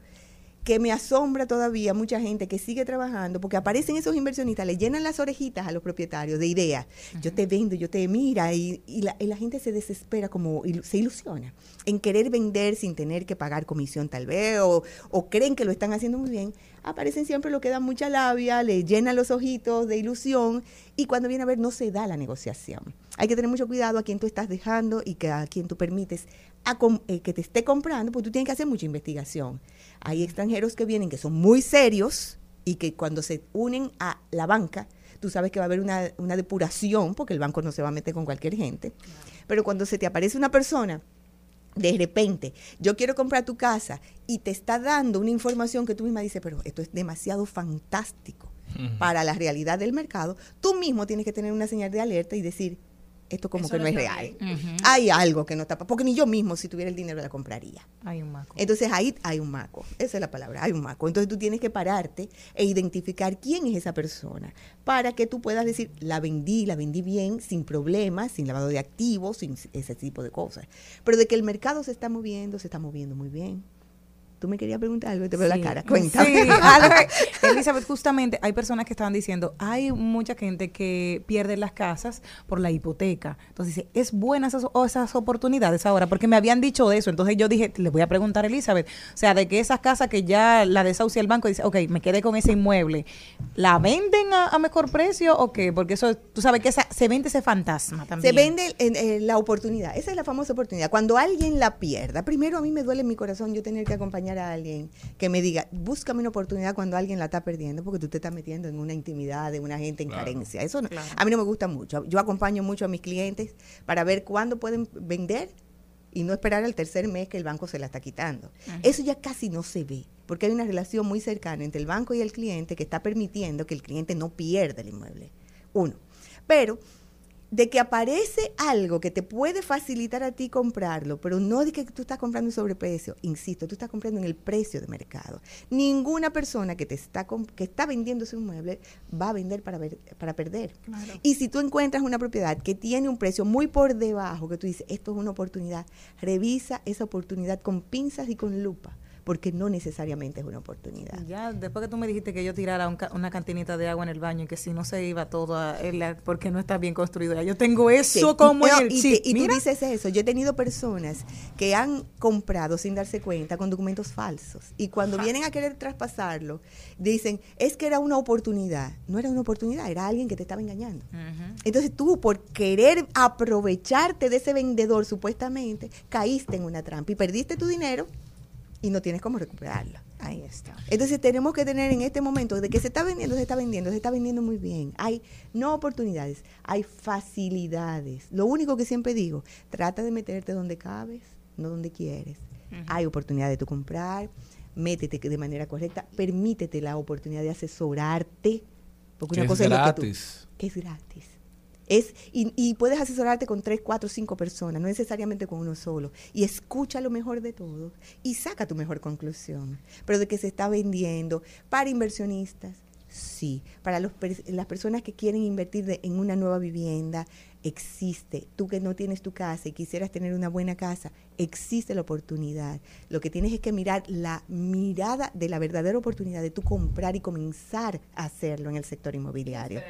que me asombra todavía mucha gente que sigue trabajando, porque aparecen esos inversionistas, le llenan las orejitas a los propietarios de ideas. Yo te vendo, yo te mira, y, y la, y la gente se desespera, como se ilusiona en querer vender sin tener que pagar comisión tal vez, o, o creen que lo están haciendo muy bien. Aparecen siempre lo que dan mucha labia, le llenan los ojitos de ilusión, y cuando viene a ver no se da la negociación. Hay que tener mucho cuidado a quien tú estás dejando y que a quien tú permites a eh, que te esté comprando, porque tú tienes que hacer mucha investigación. Hay extranjeros que vienen que son muy serios y que cuando se unen a la banca, tú sabes que va a haber una, una depuración, porque el banco no se va a meter con cualquier gente. Pero cuando se te aparece una persona de repente, yo quiero comprar tu casa y te está dando una información que tú misma dices, pero esto es demasiado fantástico para la realidad del mercado, tú mismo tienes que tener una señal de alerta y decir, esto como Eso que no no es real. Hay algo que no está, porque ni yo mismo si tuviera el dinero la compraría. Hay un maco. Entonces ahí hay un maco, esa es la palabra, hay un maco. Entonces tú tienes que pararte e identificar quién es esa persona para que tú puedas decir, la vendí, la vendí bien, sin problemas, sin lavado de activos, sin ese tipo de cosas. Pero de que el mercado se está moviendo, se está moviendo muy bien. Tú me querías preguntar algo, te veo Sí. la cara. Cuéntame. Sí, Elizabeth, justamente hay personas que estaban diciendo, hay mucha gente que pierde las casas por la hipoteca. Entonces dice, ¿es buenas esas, esas oportunidades ahora? Porque me habían dicho de eso. Entonces yo dije, le voy a preguntar a Elizabeth. O sea, de que esas casas que ya la desahucia el banco dice, ok, me quedé con ese inmueble, ¿la venden a, a mejor precio o qué? Porque eso, tú sabes que esa, se vende ese fantasma también. Se vende en- en la oportunidad. Esa es la famosa oportunidad. Cuando alguien la pierda, primero a mí me duele en mi corazón yo tener que acompañar a alguien que me diga, búscame una oportunidad cuando alguien la está perdiendo, porque tú te estás metiendo en una intimidad de una gente en Claro. carencia. Eso no- a mí no me gusta mucho. Yo acompaño mucho a mis clientes para ver cuándo pueden vender y no esperar al tercer mes que el banco se la está quitando. Eso ya casi no se ve, porque hay una relación muy cercana entre el banco y el cliente que está permitiendo que el cliente no pierda el inmueble. Uno. Pero de que aparece algo que te puede facilitar a ti comprarlo, pero no de que tú estás comprando en sobreprecio. Insisto, tú estás comprando en el precio de mercado. Ninguna persona que te está que está vendiendo ese inmueble va a vender para ver- para perder. Y si tú encuentras una propiedad que tiene un precio muy por debajo, que tú dices, esto es una oportunidad, revisa esa oportunidad con pinzas y con lupa, porque no necesariamente es una oportunidad. Ya, después que tú me dijiste que yo tirara un ca- una cantinita de agua en el baño y que si no se iba todo a, la- porque no está bien construido. Yo tengo eso Sí. como en el- y, sí, te- y tú dices eso. Yo he tenido personas que han comprado sin darse cuenta con documentos falsos. Y cuando vienen a querer traspasarlo, dicen, es que era una oportunidad. No era una oportunidad, era alguien que te estaba engañando. Entonces tú, por querer aprovecharte de ese vendedor, supuestamente, caíste en una trampa y perdiste tu dinero y no tienes cómo recuperarlo. Ahí está. Entonces tenemos que tener en este momento de que se está vendiendo, se está vendiendo, se está vendiendo muy bien. Hay no oportunidades, hay facilidades. Lo único que siempre digo, trata de meterte donde cabes, no donde quieres. Hay oportunidad de tú comprar, métete de manera correcta, permítete la oportunidad de asesorarte. Porque Que una es cosa es lo que tú- gratis. que es gratis. Es, y, puedes asesorarte con tres, cuatro, cinco personas, no necesariamente con uno solo. Y escucha lo mejor de todo y saca tu mejor conclusión. Pero de que se está vendiendo para inversionistas, sí. Para los las personas que quieren invertir de- en una nueva vivienda, existe. Tú que no tienes tu casa y quisieras tener una buena casa, existe la oportunidad. Lo que tienes es que mirar la mirada de la verdadera oportunidad de tú comprar y comenzar a hacerlo en el sector inmobiliario.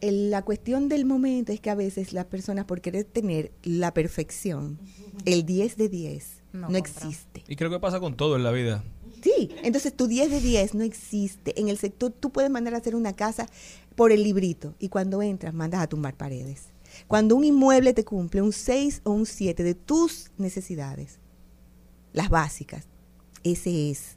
El- la cuestión del momento es que a veces las personas por querer tener la perfección, el 10 de 10, No no, existe. Y creo que pasa con todo en la vida. Sí, entonces tu 10 de 10 no existe. En el sector tú puedes mandar a hacer una casa por el librito y cuando entras mandas a tumbar paredes. Cuando un inmueble te cumple un 6 o un 7 de tus necesidades, las básicas, ese es.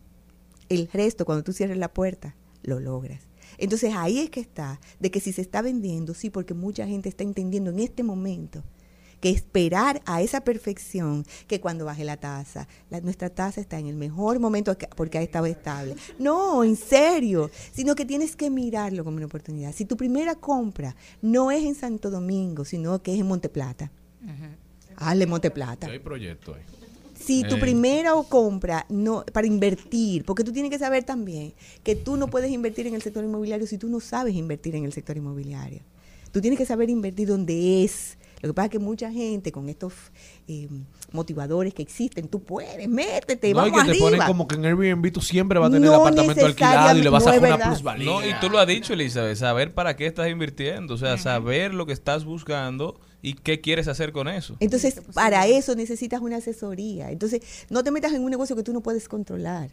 El resto, cuando tú cierres la puerta, lo logras. Entonces ahí es que está, de que si se está vendiendo, sí, porque mucha gente está entendiendo en este momento que esperar a esa perfección, que cuando baje la tasa, la- nuestra tasa está en el mejor momento que- porque ha estado estable. No, en serio, sino que tienes que mirarlo como una oportunidad. Si tu primera compra no es en Santo Domingo, sino que es en Monteplata, hazle Monteplata. Hay proyecto ahí. Si tu Eh. primera o compra no para invertir, porque tú tienes que saber también que tú no puedes invertir en el sector inmobiliario si tú no sabes invertir en el sector inmobiliario. Tú tienes que saber invertir donde es. Lo que pasa es que mucha gente con estos eh, motivadores que existen, tú puedes, métete, No, y vamos que te ponen como que en Airbnb tú siempre vas a tener No el apartamento alquilado y le vas a sacar una plusvalía. No, y tú lo has dicho, Elizabeth, saber para qué estás invirtiendo, o sea, saber lo que estás buscando y qué quieres hacer con eso. Entonces, para eso necesitas una asesoría. Entonces, no te metas en un negocio que tú no puedes controlar.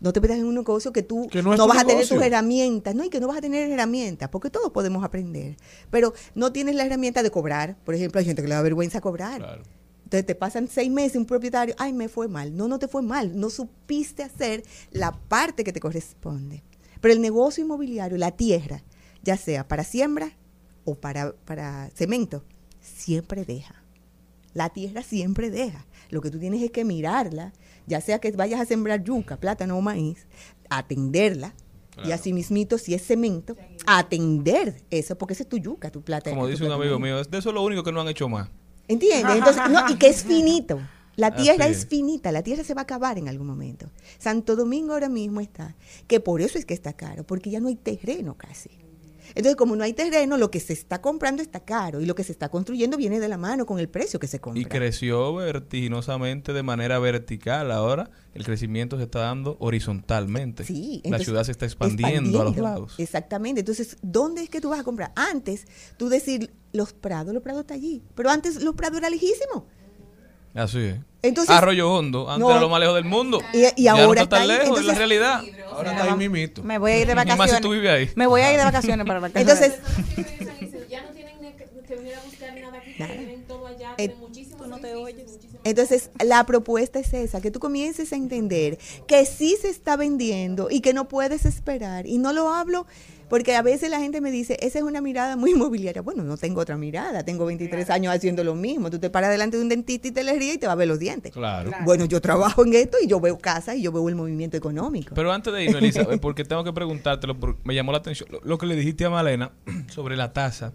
No te metas en un negocio que tú Que no, vas a tener tus herramientas. No, y que no vas a tener herramientas, porque todos podemos aprender. Pero no tienes la herramienta de cobrar. Por ejemplo, hay gente que le da vergüenza cobrar. Entonces te pasan seis meses un propietario, ay, me fue mal. No, no te fue mal. No supiste hacer la parte que te corresponde. Pero el negocio inmobiliario, la tierra, ya sea para siembra o para, para cemento, siempre deja. La tierra siempre deja. Lo que tú tienes es que mirarla, ya sea que vayas a sembrar yuca, plátano o maíz, atenderla. Y así mismito, si es cemento, atender eso, porque ese es tu yuca, tu plátano. Como dice un amigo mío, es de eso lo único que no han hecho más. ¿Entiendes? Entonces, no, y que es finito. La tierra es. es finita, la tierra se va a acabar en algún momento. Santo Domingo ahora mismo está, que por eso es que está caro, porque ya no hay terreno casi. Entonces, como no hay terreno, lo que se está comprando está caro y lo que se está construyendo viene de la mano con el precio que se compra. Y creció vertiginosamente de manera vertical. Ahora el crecimiento se está dando horizontalmente. Sí, la entonces, ciudad se está expandiendo, a los lados. Exactamente. Entonces, ¿dónde es que tú vas a comprar? Antes, tú decir, los prados, los prados está allí. Pero antes los prados era lejísimo. Así es. Entonces- Arroyo Hondo, antes No. era lo más lejos del mundo. Y- y no ahora está tan está ahí. lejos, es la Entonces- realidad. Ahora está ahí mimito. Me voy a ir de Y más si vacaciones. tú vives ahí. Me voy a ir de vacaciones para vacaciones. Entonces, Ya no tienen que, que venir a buscar nada aquí, tienen todo allá, tienen muchísimos no te oyes. Entonces, la propuesta es esa, que tú comiences a entender que sí se está vendiendo y que no puedes esperar. Y no lo hablo porque a veces la gente me dice, esa es una mirada muy inmobiliaria. Bueno, no tengo otra mirada, tengo 23 años haciendo lo mismo. Tú te paras delante de un dentista y te le ríes y te va a ver los dientes. Claro. Bueno, yo trabajo en esto y yo veo casas y yo veo el movimiento económico. Pero antes de irnos, Elisa, porque tengo que preguntártelo, porque me llamó la atención lo, lo que le dijiste a Malena sobre la tasa.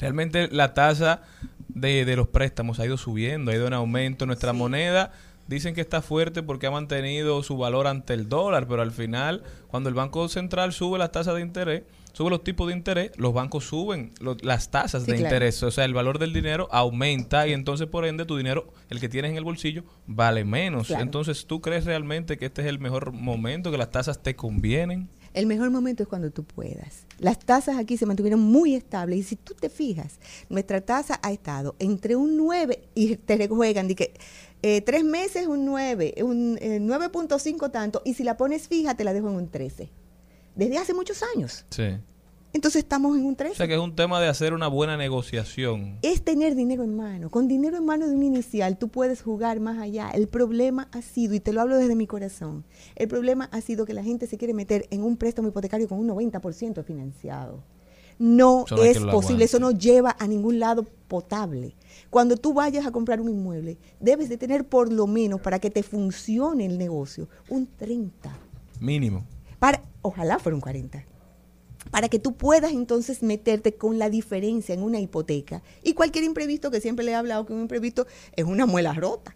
Realmente la tasa de, de los préstamos ha ido subiendo, ha ido en aumento. Nuestra moneda dicen que está fuerte porque ha mantenido su valor ante el dólar, pero al final, cuando el Banco Central sube las tasas de interés, sube los tipos de interés, los bancos suben lo- las tasas Sí, de claro. interés. O sea, el valor del dinero aumenta y entonces, por ende, tu dinero, el que tienes en el bolsillo, vale menos. Claro. Entonces, ¿tú crees realmente que este es el mejor momento, que las tasas te convienen? El mejor momento es cuando tú puedas. Las tasas aquí se mantuvieron muy estables y si tú te fijas, nuestra tasa ha estado entre un 9 y te juegan de que eh, tres meses un 9, un eh, 9.5 tanto y si la pones fija te la dejo en un 13. Desde hace muchos años. Sí. Entonces estamos en un 13. O sea que es un tema de hacer una buena negociación. es tener dinero en mano. Con dinero en mano de un inicial tú puedes jugar más allá. El problema ha sido, y te lo hablo desde mi corazón, el problema ha sido que la gente se quiere meter en un préstamo hipotecario con un 90% financiado. No, es posible, eso no lleva a ningún lado potable. Cuando tú vayas a comprar un inmueble, debes de tener por lo menos para que te funcione el negocio un 30. Mínimo. Para, ojalá fuera un 40 para que tú puedas entonces meterte con la diferencia en una hipoteca. Y cualquier imprevisto, que siempre le he hablado que un imprevisto es una muela rota.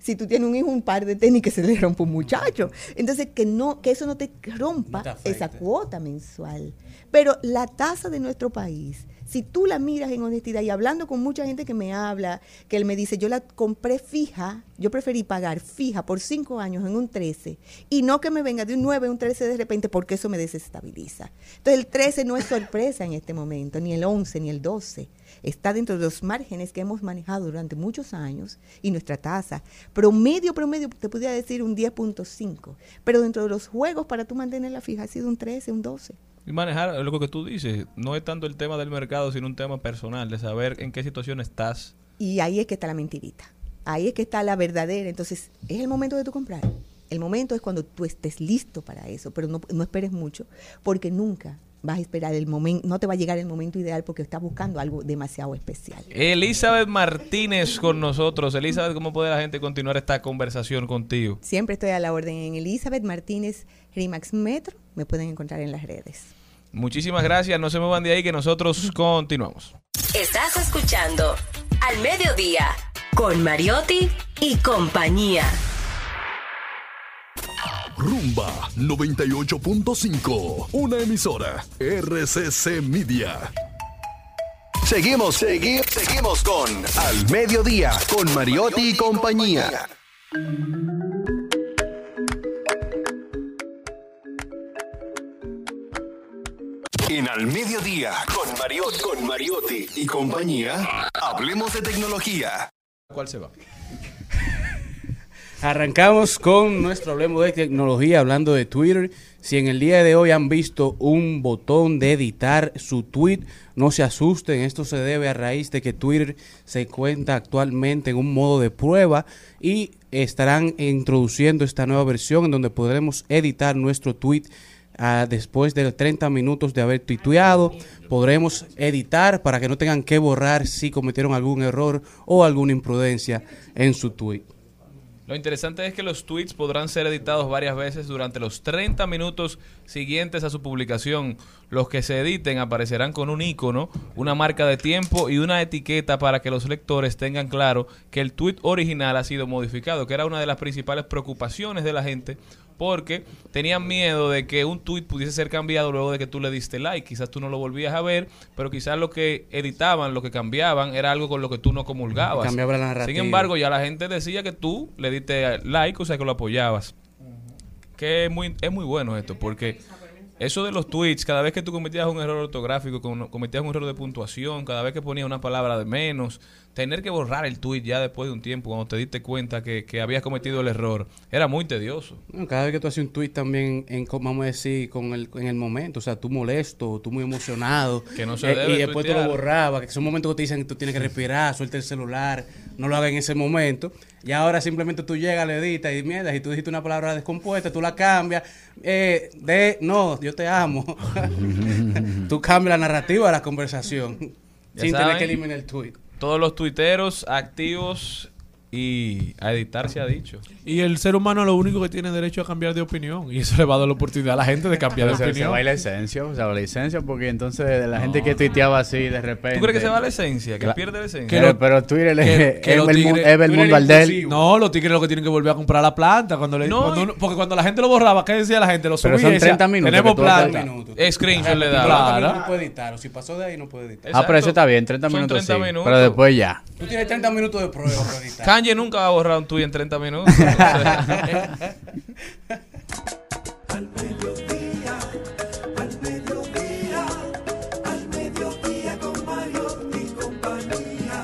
Si tú tienes un hijo, un par de tenis que se le rompe un muchacho. Entonces, que no, que eso no te rompa No te afecte. esa cuota mensual. Pero la tasa de nuestro país, si tú la miras en honestidad y hablando con mucha gente que me habla, que él me dice, yo la compré fija, yo preferí pagar fija por cinco años en un 13 y no que me venga de un 9 a un 13 de repente porque eso me desestabiliza. Entonces el 13 no es sorpresa en este momento, ni el 11, ni el 12. Está dentro de los márgenes que hemos manejado durante muchos años y nuestra tasa, promedio, promedio, te podría decir un 10.5, pero dentro de los juegos para tú mantenerla fija ha sido un 13, un 12. Y manejar lo que tú dices, no es tanto el tema del mercado, sino un tema personal, de saber en qué situación estás. Y ahí es que está la mentirita. Ahí es que está la verdadera. Entonces, es el momento de tú comprar. El momento es cuando tú estés listo para eso, pero no, no esperes mucho, porque nunca vas a esperar el momento, no te va a llegar el momento ideal porque estás buscando algo demasiado especial. Elizabeth Martínez con nosotros. Elizabeth, ¿cómo puede la gente continuar esta conversación contigo? Siempre estoy a la orden en Elizabeth Martínez Rimax Metro. Me pueden encontrar en las redes. Muchísimas gracias, no se muevan de ahí que nosotros continuamos. Estás escuchando Al Mediodía con Mariotti y compañía. Rumba 98.5, una emisora RCC Media. Seguimos, seguimos, seguimos con Al Mediodía, con Mariotti y compañía. En Al Mediodía, con Mariotti, con Mariotti y compañía, hablemos de tecnología. ¿Cuál se va? Arrancamos con nuestro hablemos de tecnología, hablando de Twitter. Si en el día de hoy han visto un botón de editar su tweet, no se asusten. Esto se debe a raíz de que Twitter se encuentra actualmente en un modo de prueba y estarán introduciendo esta nueva versión en donde podremos editar nuestro tweet ah, después de 30 minutos de haber tuiteado. Podremos editar para que no tengan que borrar si cometieron algún error o alguna imprudencia en su tweet. Lo interesante es que los tweets podrán ser editados varias veces durante los 30 minutos siguientes a su publicación. Los que se editen aparecerán con un icono, una marca de tiempo y una etiqueta para que los lectores tengan claro que el tweet original ha sido modificado, que era una de las principales preocupaciones de la gente porque tenían miedo de que un tweet pudiese ser cambiado luego de que tú le diste like. Quizás tú no lo volvías a ver, pero quizás lo que editaban, lo que cambiaban, era algo con lo que tú no comulgabas. Cambiaba la narrativa. Sin embargo, ya la gente decía que tú le diste like, o sea, que lo apoyabas. Que es muy, es muy bueno esto, porque eso de los tweets, cada vez que tú cometías un error ortográfico, com- cometías un error de puntuación, cada vez que ponías una palabra de menos, tener que borrar el tweet ya después de un tiempo, cuando te diste cuenta que, que habías cometido el error, era muy tedioso. No, cada vez que tú haces un tweet también, en, vamos a decir, con el, en el momento, o sea, tú molesto, tú muy emocionado, Que no se eh, debe y después tú lo borrabas, que son momentos que te dicen que tú tienes que respirar, suelta el celular, no lo hagas en ese momento, y ahora simplemente tú llegas, le editas y mierda, y tú dijiste una palabra descompuesta, tú la cambias, eh, de, no, yo te amo, tú cambias la narrativa de la conversación, Ya sin tener que eliminar el tweet. Todos los tuiteros activos y a editar se ha dicho. Y el ser humano lo único que tiene derecho a cambiar de opinión. Y eso le va a dar la oportunidad a la gente de cambiar de Se- Se opinión. va la esencia, o sea, la esencia, porque entonces la gente que tuiteaba así de repente. ¿Tú crees que se va la esencia? ¿Que pierde la esencia? Que lo- pero Twitter es- es el mu- tigres- es el mundo al del. No, los tigres lo que tienen que volver a comprar la planta. cuando le, No, cuando uno- porque cuando la gente lo borraba, ¿qué decía la gente? Lo Pero subía son y decía, 30 minutos Tenemos que planta. Screenshot le da. Claro. No puede editar, o si pasó de ahí no puede editar. Ah, pero eso está bien, 30 Son minutos 30 sí. minutos. Pero después ya. Tú tienes 30 minutos de prueba para editar. Kanye nunca va a borrar un tweet en 30 minutos. o sea. Al mediodía, al mediodía, al mediodía con Mario y compañía.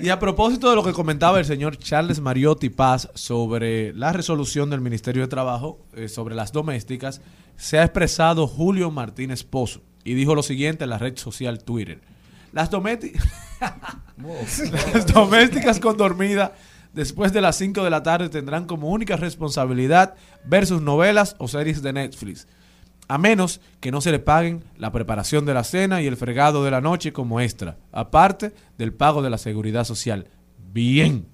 Y a propósito de lo que comentaba el señor Charles Mariotti Paz sobre la resolución del Ministerio de Trabajo eh, sobre las domésticas, se ha expresado Julio Martínez Pozo y dijo lo siguiente en la red social Twitter. Las, domésti- las domésticas con dormida después de las 5 de la tarde tendrán como única responsabilidad ver sus novelas o series de Netflix. A menos que no se le paguen la preparación de la cena y el fregado de la noche como extra, aparte del pago de la seguridad social. Bien.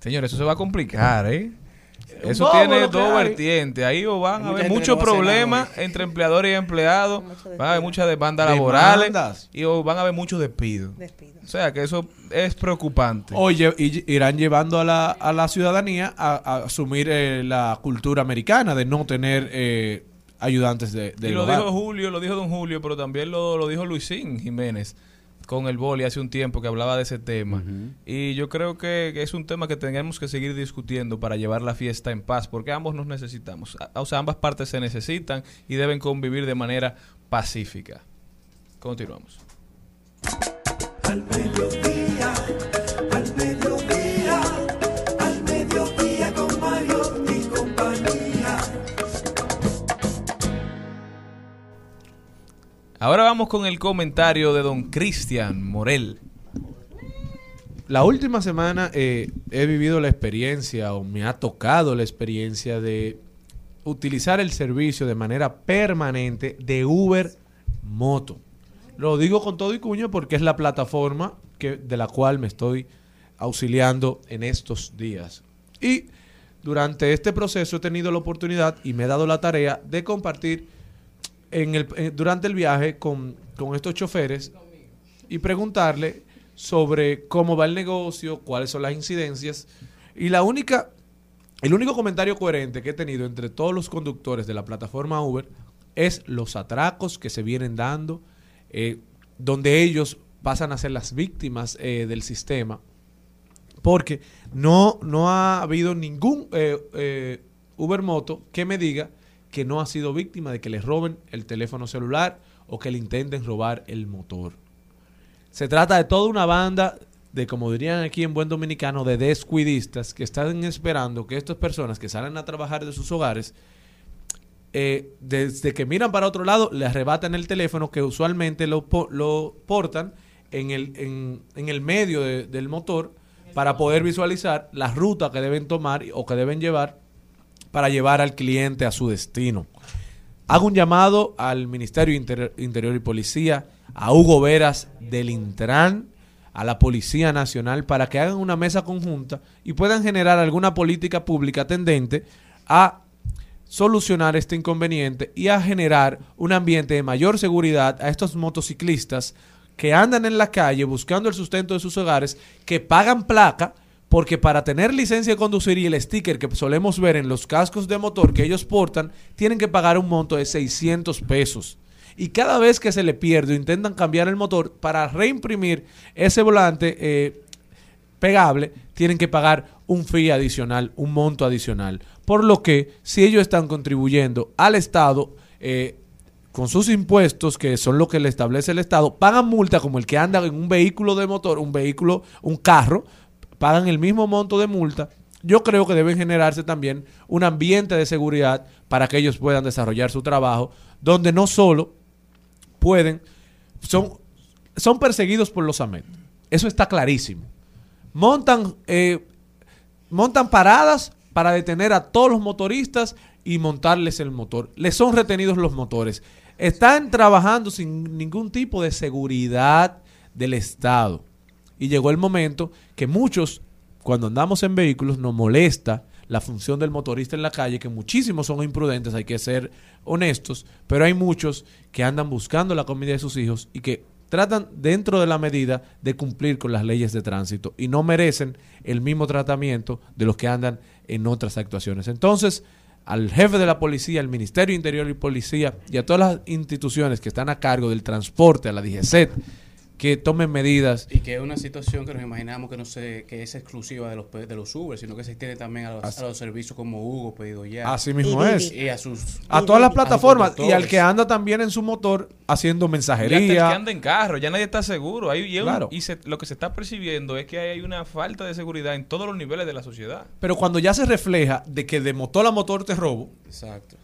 Señor, eso se va a complicar, ¿eh? Un Eso bobo tiene dos hay. vertientes. Ahí o van a haber muchos problemas entre empleadores y empleados. Van a haber muchas demandas Demandas. laborales. Y o van a haber muchos despidos. O sea, que eso es preocupante. Oye, y irán llevando a la, a la ciudadanía a, a asumir eh, la cultura americana de no tener eh, ayudantes de, Y del lo hogar. dijo Julio, lo dijo Don Julio, pero también lo, lo dijo Luisín Jiménez con el boli hace un tiempo que hablaba de ese tema. Y yo creo que, es un tema que tenemos que seguir discutiendo para llevar la fiesta en paz, porque ambos nos necesitamos. O sea, ambas partes se necesitan y deben convivir de manera pacífica. Continuamos. Al mediodía, Ahora vamos con el comentario de don Cristian Morel. La última semana eh, he vivido la experiencia o me ha tocado la experiencia de utilizar el servicio de manera permanente de Uber Moto. Lo digo con todo y cuño porque es la plataforma que, de la cual me estoy auxiliando en estos días. Y durante este proceso he tenido la oportunidad y me he dado la tarea de compartir en el, eh, durante el viaje con, con estos choferes y preguntarle sobre cómo va el negocio, cuáles son las incidencias. Y la única, el único comentario coherente que he tenido entre todos los conductores de la plataforma Uber es los atracos que se vienen dando, eh, donde ellos pasan a ser las víctimas eh, del sistema, porque no, no ha habido ningún eh, Uber Moto que me diga que no ha sido víctima de que le roben el teléfono celular o que le intenten robar el motor. Se trata de toda una banda de, como dirían aquí en buen dominicano, de descuidistas que están esperando que estas personas que salen a trabajar de sus hogares, eh, desde que miran para otro lado, le arrebatan el teléfono que usualmente lo, lo portan en el, en, en el medio de- del motor para poder visualizar la ruta que deben tomar o que deben llevar para llevar al cliente a su destino. Hago un llamado al Ministerio Inter- Interior y Policía, a Hugo Veras del Intran, a la Policía Nacional, para que hagan una mesa conjunta y puedan generar alguna política pública tendente a solucionar este inconveniente y a generar un ambiente de mayor seguridad a estos motociclistas que andan en la calle buscando el sustento de sus hogares, que pagan placa, Porque para tener licencia de conducir y el sticker que solemos ver en los cascos de motor que ellos portan, tienen que pagar un monto de 600 pesos. Y cada vez que se le pierde o intentan cambiar el motor, para reimprimir ese volante eh, pegable, tienen que pagar un fee adicional, un monto adicional. Por lo que, si ellos están contribuyendo al Estado, eh, con sus impuestos, que son lo que le establece el Estado, pagan multa como el que anda en un vehículo de motor, un vehículo, un carro, pagan el mismo monto de multa. Yo creo que deben generarse también un ambiente de seguridad para que ellos puedan desarrollar su trabajo, donde no solo pueden, son, son perseguidos por los AMET. Eso está clarísimo. Montan, eh, montan paradas para detener a todos los motoristas y montarles el motor. Les son retenidos los motores. Están trabajando sin ningún tipo de seguridad del Estado. Y llegó el momento que muchos, cuando andamos en vehículos, nos molesta la función del motorista en la calle, que muchísimos son imprudentes, hay que ser honestos, pero hay muchos que andan buscando la comida de sus hijos y que tratan dentro de la medida de cumplir con las leyes de tránsito y no merecen el mismo tratamiento de los que andan en otras actuaciones. Entonces, al jefe de la policía, al Ministerio Interior y Policía y a todas las instituciones que están a cargo del transporte, a la DGCET, que tomen medidas. Y que es una situación que nos imaginamos que no se, que es exclusiva de los pe- de los Uber, sino que se extiende también a los, Así- a los servicios como Hugo, Pedido Ya. Así mismo es. Y a sus A todas las plataformas y al que anda también en su motor haciendo Y hasta el que mensajería. anda en carro, ya nadie está seguro. Hay, y, Claro. y se- lo que se está percibiendo es que hay una falta de seguridad en todos los niveles de la sociedad. Pero cuando ya se refleja de que de motor a motor te robo, Exacto.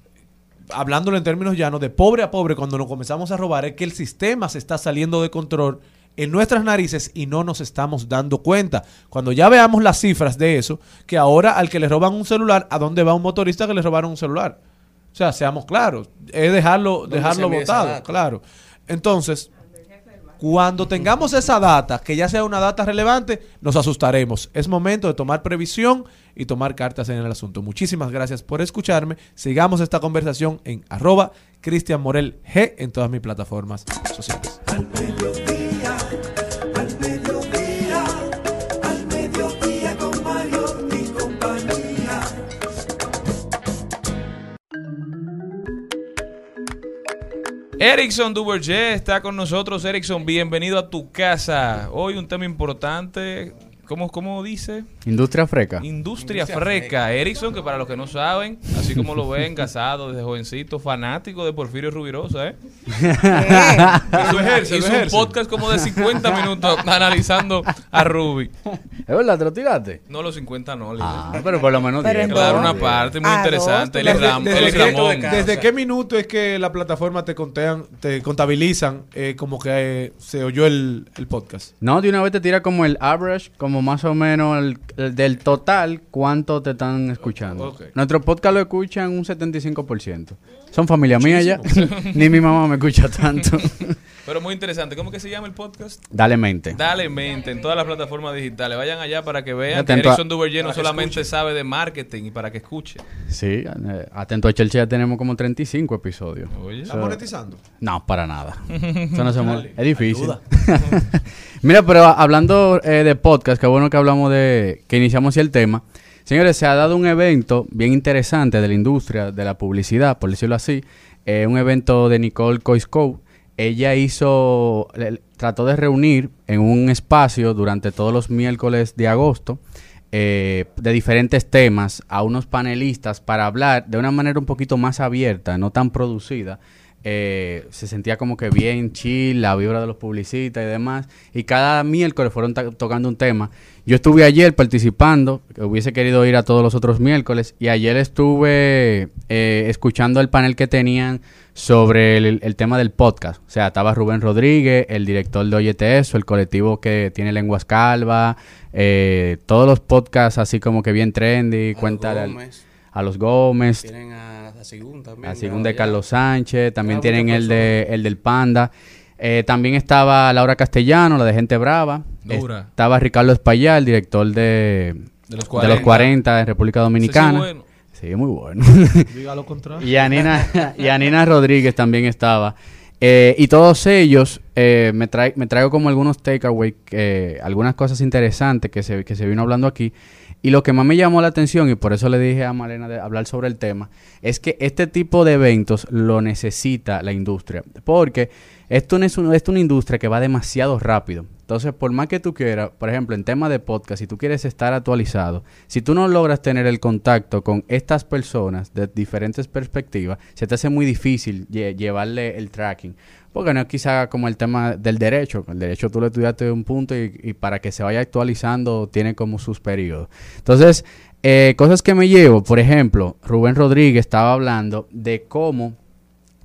Hablándolo en términos llanos, de pobre a pobre, cuando nos comenzamos a robar, es que el sistema se está saliendo de control en nuestras narices y no nos estamos dando cuenta. Cuando ya veamos las cifras de eso, que ahora al que le roban un celular, ¿a dónde va un motorista que le robaron un celular? O sea, seamos claros, es dejarlo, ¿Dónde dejarlo botado, claro. Entonces, cuando tengamos esa data, que ya sea una data relevante, nos asustaremos. Es momento de tomar previsión y tomar cartas en el asunto. Muchísimas gracias por escucharme. Sigamos esta conversación en arroba Cristian Morel G en todas mis plataformas sociales. Erickson Duverger está con nosotros. Erickson, bienvenido a tu casa. Hoy un tema importante. ¿Cómo, cómo dice? Industria freca. Industria, Industria freca. freca. Erickson, que para los que no saben, así como lo ven, casado desde jovencito, fanático de Porfirio Rubirosa, ¿eh? Hizo, ejerce, lo hizo un podcast como de 50 minutos analizando a Ruby. ¿Es verdad? ¿Te lo tiraste? No los 50, no. le Ah, pero por lo menos Pero 10. en Claro, una parte muy Ah, interesante. tú Ram- Desde, Ramón. desde qué minuto es que la plataforma te contean, te contabilizan eh, como que eh, se oyó el, el podcast? No, de una vez te tira como el average, como más o menos el, el del total, cuánto te están escuchando. Nuestro podcast lo escuchan un 75%. Son familia mía ya. Ni mi mamá me escucha tanto. Pero muy interesante. ¿Cómo que se llama el podcast? Dale mente. Dale mente en todas las plataformas digitales. Vayan allá para que vean que Atento a- Erickson Duverger no solamente sabe de marketing y para que escuche. Sí, eh, atento a Chelsea ya tenemos como 35 episodios. Oye. ¿Estás monetizando? No, para nada. Eso no se Dale, es difícil. Mira, pero hablando eh, de podcast, qué bueno que hablamos de que iniciamos así el tema. Señores, se ha dado un evento bien interesante de la industria de la publicidad, por decirlo así, eh, un evento de Nicole Coisco. Ella hizo, trató de reunir en un espacio durante todos los miércoles de agosto eh, de diferentes temas a unos panelistas para hablar de una manera un poquito más abierta, no tan producida. Eh, se sentía como que bien chill, la vibra de los publicistas y demás. Y cada miércoles fueron tocando un tema. Yo estuve ayer participando, hubiese querido ir a todos los otros miércoles, y ayer estuve eh, escuchando el panel que tenían sobre el, el tema del podcast. O sea, estaba Rubén Rodríguez, el director de Oyete Eso, el colectivo que tiene Lenguas Calva, eh, todos los podcasts así como que bien trendy, A cuenta los al- Gómez. a los Gómez, Tienen a, a Sigún también. a de. Carlos Sánchez, también Ah, tienen el de el del Panda. Eh, también estaba Laura Castellano, la de Gente Brava. Dura. Estaba Ricardo Espaillat, el director de, De los de 40. los 40 en República Dominicana. Sí bueno. Sí, muy bueno. Diga lo contrario. y Anina, y Anina Rodríguez también estaba. Eh, y todos ellos eh, me, trae, me traigo como algunos takeaways, eh, algunas cosas interesantes que se, que se vino hablando aquí. Y lo que más me llamó la atención, y por eso le dije a Malena de hablar sobre el tema, es que este tipo de eventos lo necesita la industria. Porque esto no es, una industria que va demasiado rápido. Entonces, por más que tú quieras, por ejemplo, en tema de podcast, si tú quieres estar actualizado, si tú no logras tener el contacto con estas personas de diferentes perspectivas, se te hace muy difícil lle- llevarle el tracking. Porque no es quizá como el tema del derecho. El derecho tú lo estudiaste de un punto y, para que se vaya actualizando tiene como sus periodos. Entonces, eh, cosas que me llevo, por ejemplo, Rubén Rodríguez estaba hablando de cómo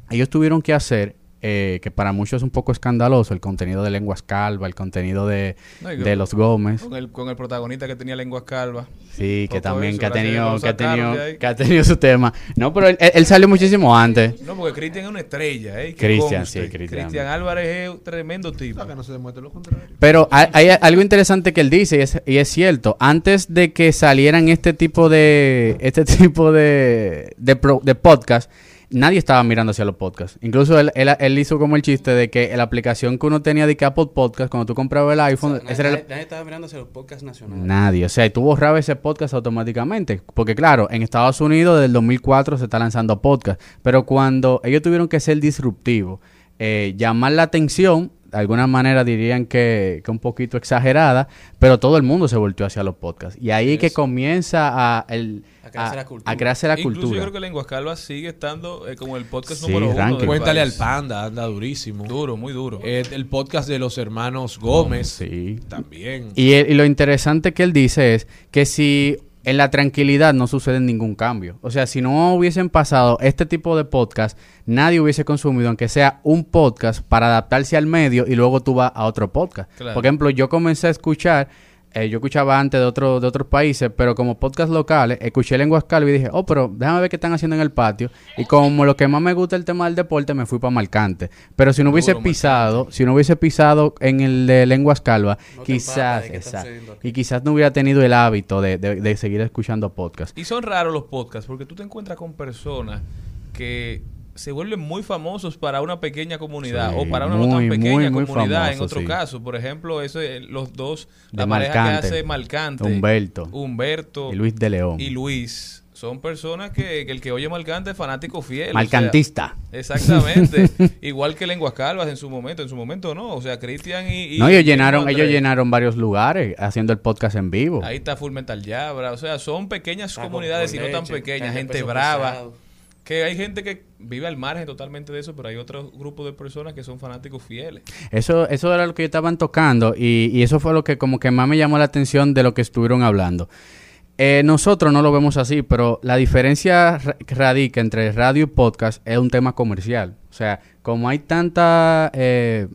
ellos tuvieron que hacer, eh, que para muchos es un poco escandaloso, el contenido de Lenguas Calva, el contenido de, No, de con- los Gómez. Con el, con el protagonista que tenía lenguas calvas. Sí, que también eso, que ha tenido, que ha tenido, que ha tenido su tema. No, pero él, salió muchísimo antes. No, porque Cristian es una estrella, ¿eh? Cristian, sí, Cristian. Cristian Álvarez es un tremendo tipo. que no se demuestre lo contrario. Pero hay, hay algo interesante que él dice y es, y es cierto. Antes de que salieran este tipo de este tipo de de, pro- de podcast, nadie estaba mirando hacia los podcasts. Incluso él, él, él hizo como el chiste de que la aplicación que uno tenía de Apple Podcast cuando tú comprabas el iPhone, Nadie, ese era el- nadie- nadie estaba mirando hacia los podcasts nacionales. Nadie, o sea, tú borrabas ese podcast automáticamente. Porque claro, en Estados Unidos desde el 2004 se está lanzando podcast. Pero cuando ellos tuvieron que ser disruptivos, eh, llamar la atención, de alguna manera dirían que, que un poquito exagerada, pero todo el mundo se volteó hacia los podcasts. Y ahí es que comienza a, el, A crearse a- la cultura. a crearse la Incluso cultura. yo creo que Lenguas Calvas sigue estando eh, como el podcast Sí, número uno. Cuéntale al. Panda, anda durísimo. Duro, muy duro. Eh, el podcast de los hermanos Gómez. Sí. También. Y, y lo interesante que él dice es que si en la tranquilidad no sucede ningún cambio. O sea, si no hubiesen pasado este tipo de podcast, nadie hubiese consumido, aunque sea un podcast, para adaptarse al medio y luego tú vas a otro podcast. Claro. Por ejemplo, yo comencé a escuchar, eh, yo escuchaba antes de, otro, de otros países, pero como podcast locales, escuché lenguas calvas y dije, oh, pero déjame ver qué están haciendo en el patio. Y como lo que más me gusta el tema del deporte, me fui para Marcante. Pero si no hubiese pisado, si no hubiese pisado en el de lenguas calvas, No quizás, exacto, y quizás no hubiera tenido el hábito de, de- de seguir escuchando podcast. Y son raros los podcasts porque tú te encuentras con personas que se vuelven muy famosos para una pequeña comunidad Sí, o para una no tan pequeña muy, muy comunidad en otro sí. caso. Por ejemplo, ese, los dos, De la pareja Marcante. que hace Marcante, Humberto. Humberto Y Luis de León. y Luis. Son personas que, que el que oye Marcante es fanático fiel. o sea, Marcantista. exactamente. Igual que Lenguas Calvas en su momento. En su momento no. O sea, Cristian y, y- no, ellos y llenaron, ellos llenaron varios lugares haciendo el podcast en vivo. Ahí está Full Metal Jabra. O sea, son pequeñas Taco comunidades y no tan pequeñas. Gente brava. pesado. Que hay gente que vive al margen totalmente de eso, pero hay otro grupo de personas que son fanáticos fieles. Eso, eso era lo que estaban tocando y, y eso fue lo que como que más me llamó la atención de lo que estuvieron hablando. Eh, nosotros no lo vemos así, pero la diferencia radica entre radio y podcast es un tema comercial. O sea, como hay tanta eh,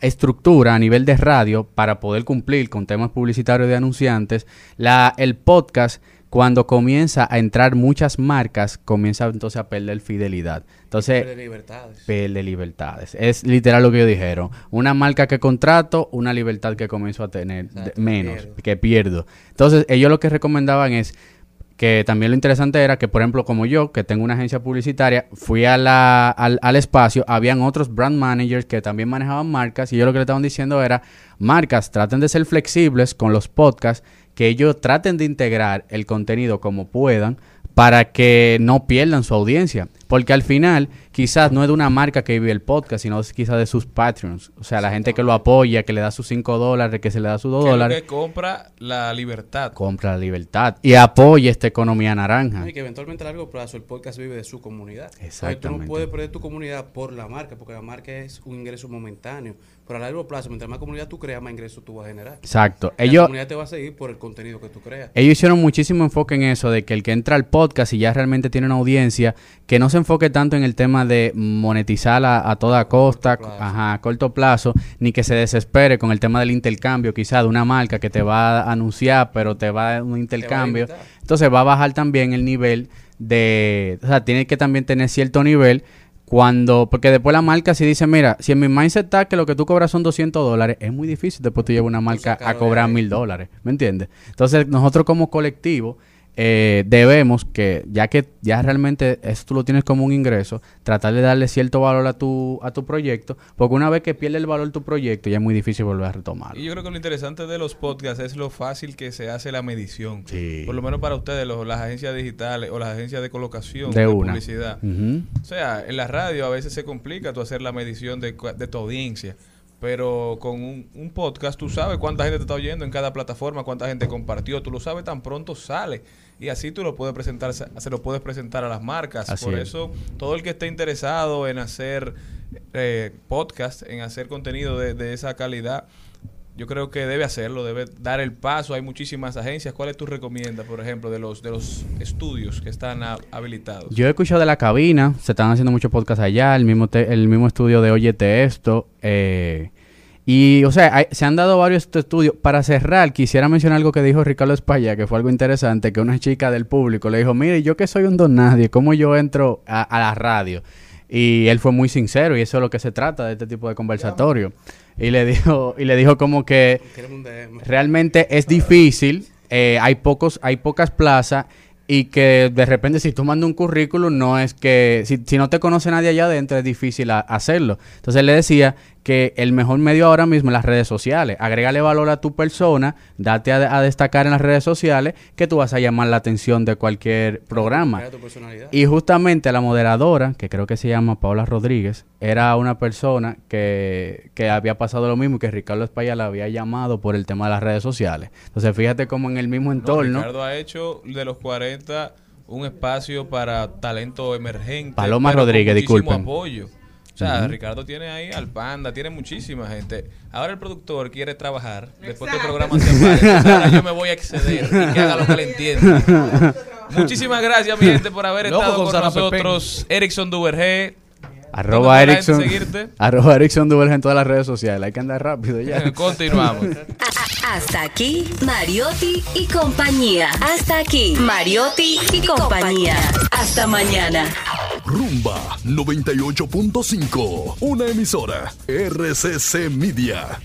estructura a nivel de radio para poder cumplir con temas publicitarios de anunciantes, la, el podcast cuando comienza a entrar muchas marcas, comienza entonces a perder fidelidad. Entonces, Pierde libertades. pierde libertades. Es literal lo que ellos dijeron. Una marca que contrato, una libertad que comienzo a tener de- menos, pierdo. que pierdo. Entonces, ellos lo que recomendaban es que también lo interesante era que, por ejemplo, como yo, que tengo una agencia publicitaria, fui a la, al, al espacio, habían otros brand managers que también manejaban marcas y yo lo que le estaban diciendo era, marcas, traten de ser flexibles con los podcasts, que ellos traten de integrar el contenido como puedan para que no pierdan su audiencia. Porque al final, quizás no es de una marca que vive el podcast, sino es quizás de sus patrons. O sea, la gente que lo apoya, que le da sus 5 dólares, que se le da sus 2 Que es lo dólares, que compra la libertad. compra la libertad y apoya esta economía naranja. Y que eventualmente a largo plazo el podcast vive de su comunidad. Entonces, tú Exactamente. no puedes perder tu comunidad por la marca, porque la marca es un ingreso momentáneo. Pero a largo plazo, mientras más comunidad tú creas, más ingresos tú vas a generar. Exacto. La Ellos- comunidad te va a seguir por el contenido que tú creas. Ellos hicieron muchísimo enfoque en eso, de que el que entra al podcast y ya realmente tiene una audiencia, que no se enfoque tanto en el tema de monetizar a, a toda costa, ajá, a corto plazo, ni que se desespere con el tema del intercambio, quizá de una marca que te va a anunciar, pero te va a dar un intercambio. Entonces va a bajar también el nivel de, o sea, tiene que también tener cierto nivel cuando, porque después la marca si dice, mira, si en mi mindset está que lo que tú cobras son 200 dólares, es muy difícil después tú llevas una marca a cobrar mil dólares, ¿me entiendes? Entonces nosotros como colectivo eh, debemos que, ya que ya realmente eso tú lo tienes como un ingreso, tratar de darle cierto valor a tu, a tu proyecto, porque una vez que pierde el valor tu proyecto, ya es muy difícil volver a retomarlo. Y yo creo que lo interesante de los podcasts es lo fácil que se hace la medición. Sí. Por lo menos para ustedes, los- las agencias digitales o las agencias de colocación De de, una. publicidad. O sea, en la radio a veces se complica tú hacer la medición de, de tu audiencia. Pero con un, un podcast tú sabes cuánta gente te está oyendo en cada plataforma, cuánta gente compartió, tú lo sabes tan pronto sale. Y así tú lo puedes presentar, se lo puedes presentar a las marcas. Así Por es. eso, todo el que esté interesado en hacer eh, podcast, en hacer contenido de, de esa calidad, yo creo que debe hacerlo, debe dar el paso. Hay muchísimas agencias. ¿Cuáles tú recomiendas, por ejemplo, de los de los estudios que están ha- habilitados? Yo he escuchado de la cabina, se están haciendo muchos podcasts allá, el mismo, te- el mismo estudio de Óyete Esto. eh, y, o sea, hay- se han dado varios est- estudios. Para cerrar, quisiera mencionar algo que dijo Ricardo Espalla, que fue algo interesante, que una chica del público le dijo, mire, yo que soy un don nadie, ¿cómo yo entro a, a la radio? Y él fue muy sincero y eso es lo que se trata de este tipo de conversatorio. Y le dijo, y le dijo como que realmente es difícil, eh, hay pocos, hay pocas plazas y que de repente si tú mandas un currículum no es que, si, si no te conoce nadie allá adentro es difícil hacerlo. Entonces le decía que el mejor medio ahora mismo es las redes sociales. Agrégale valor a tu persona, date a, a destacar en las redes sociales que tú vas a llamar la atención de cualquier programa. Crea tu personalidad. Y justamente la moderadora, que creo que se llama Paola Rodríguez, era una persona que, que había pasado lo mismo y que Ricardo Espaya la había llamado por el tema de las redes sociales. Entonces fíjate cómo en el mismo No, entorno... Ricardo ha hecho de los 40 un espacio para talento emergente. Paloma Rodríguez, disculpen. apoyo. O sea, Ujú. Ricardo tiene ahí al Panda, tiene muchísima gente. Ahora el productor quiere trabajar. Después que el Exacto. programa se entonces ahora yo me voy a exceder y que haga lo que le entienda. Muchísimas gracias, mi gente, por haber Loco estado con con, nosotros. Erickson Duvergé. Arroba ¿Dónde puede la Erickson, arroba Erickson Duverge en todas las redes sociales. Hay que andar rápido ya. Continuamos. Hasta aquí, Mariotti y compañía. Hasta aquí, Mariotti y compañía. Hasta mañana. Rumba 98.5, una emisora RCC Media.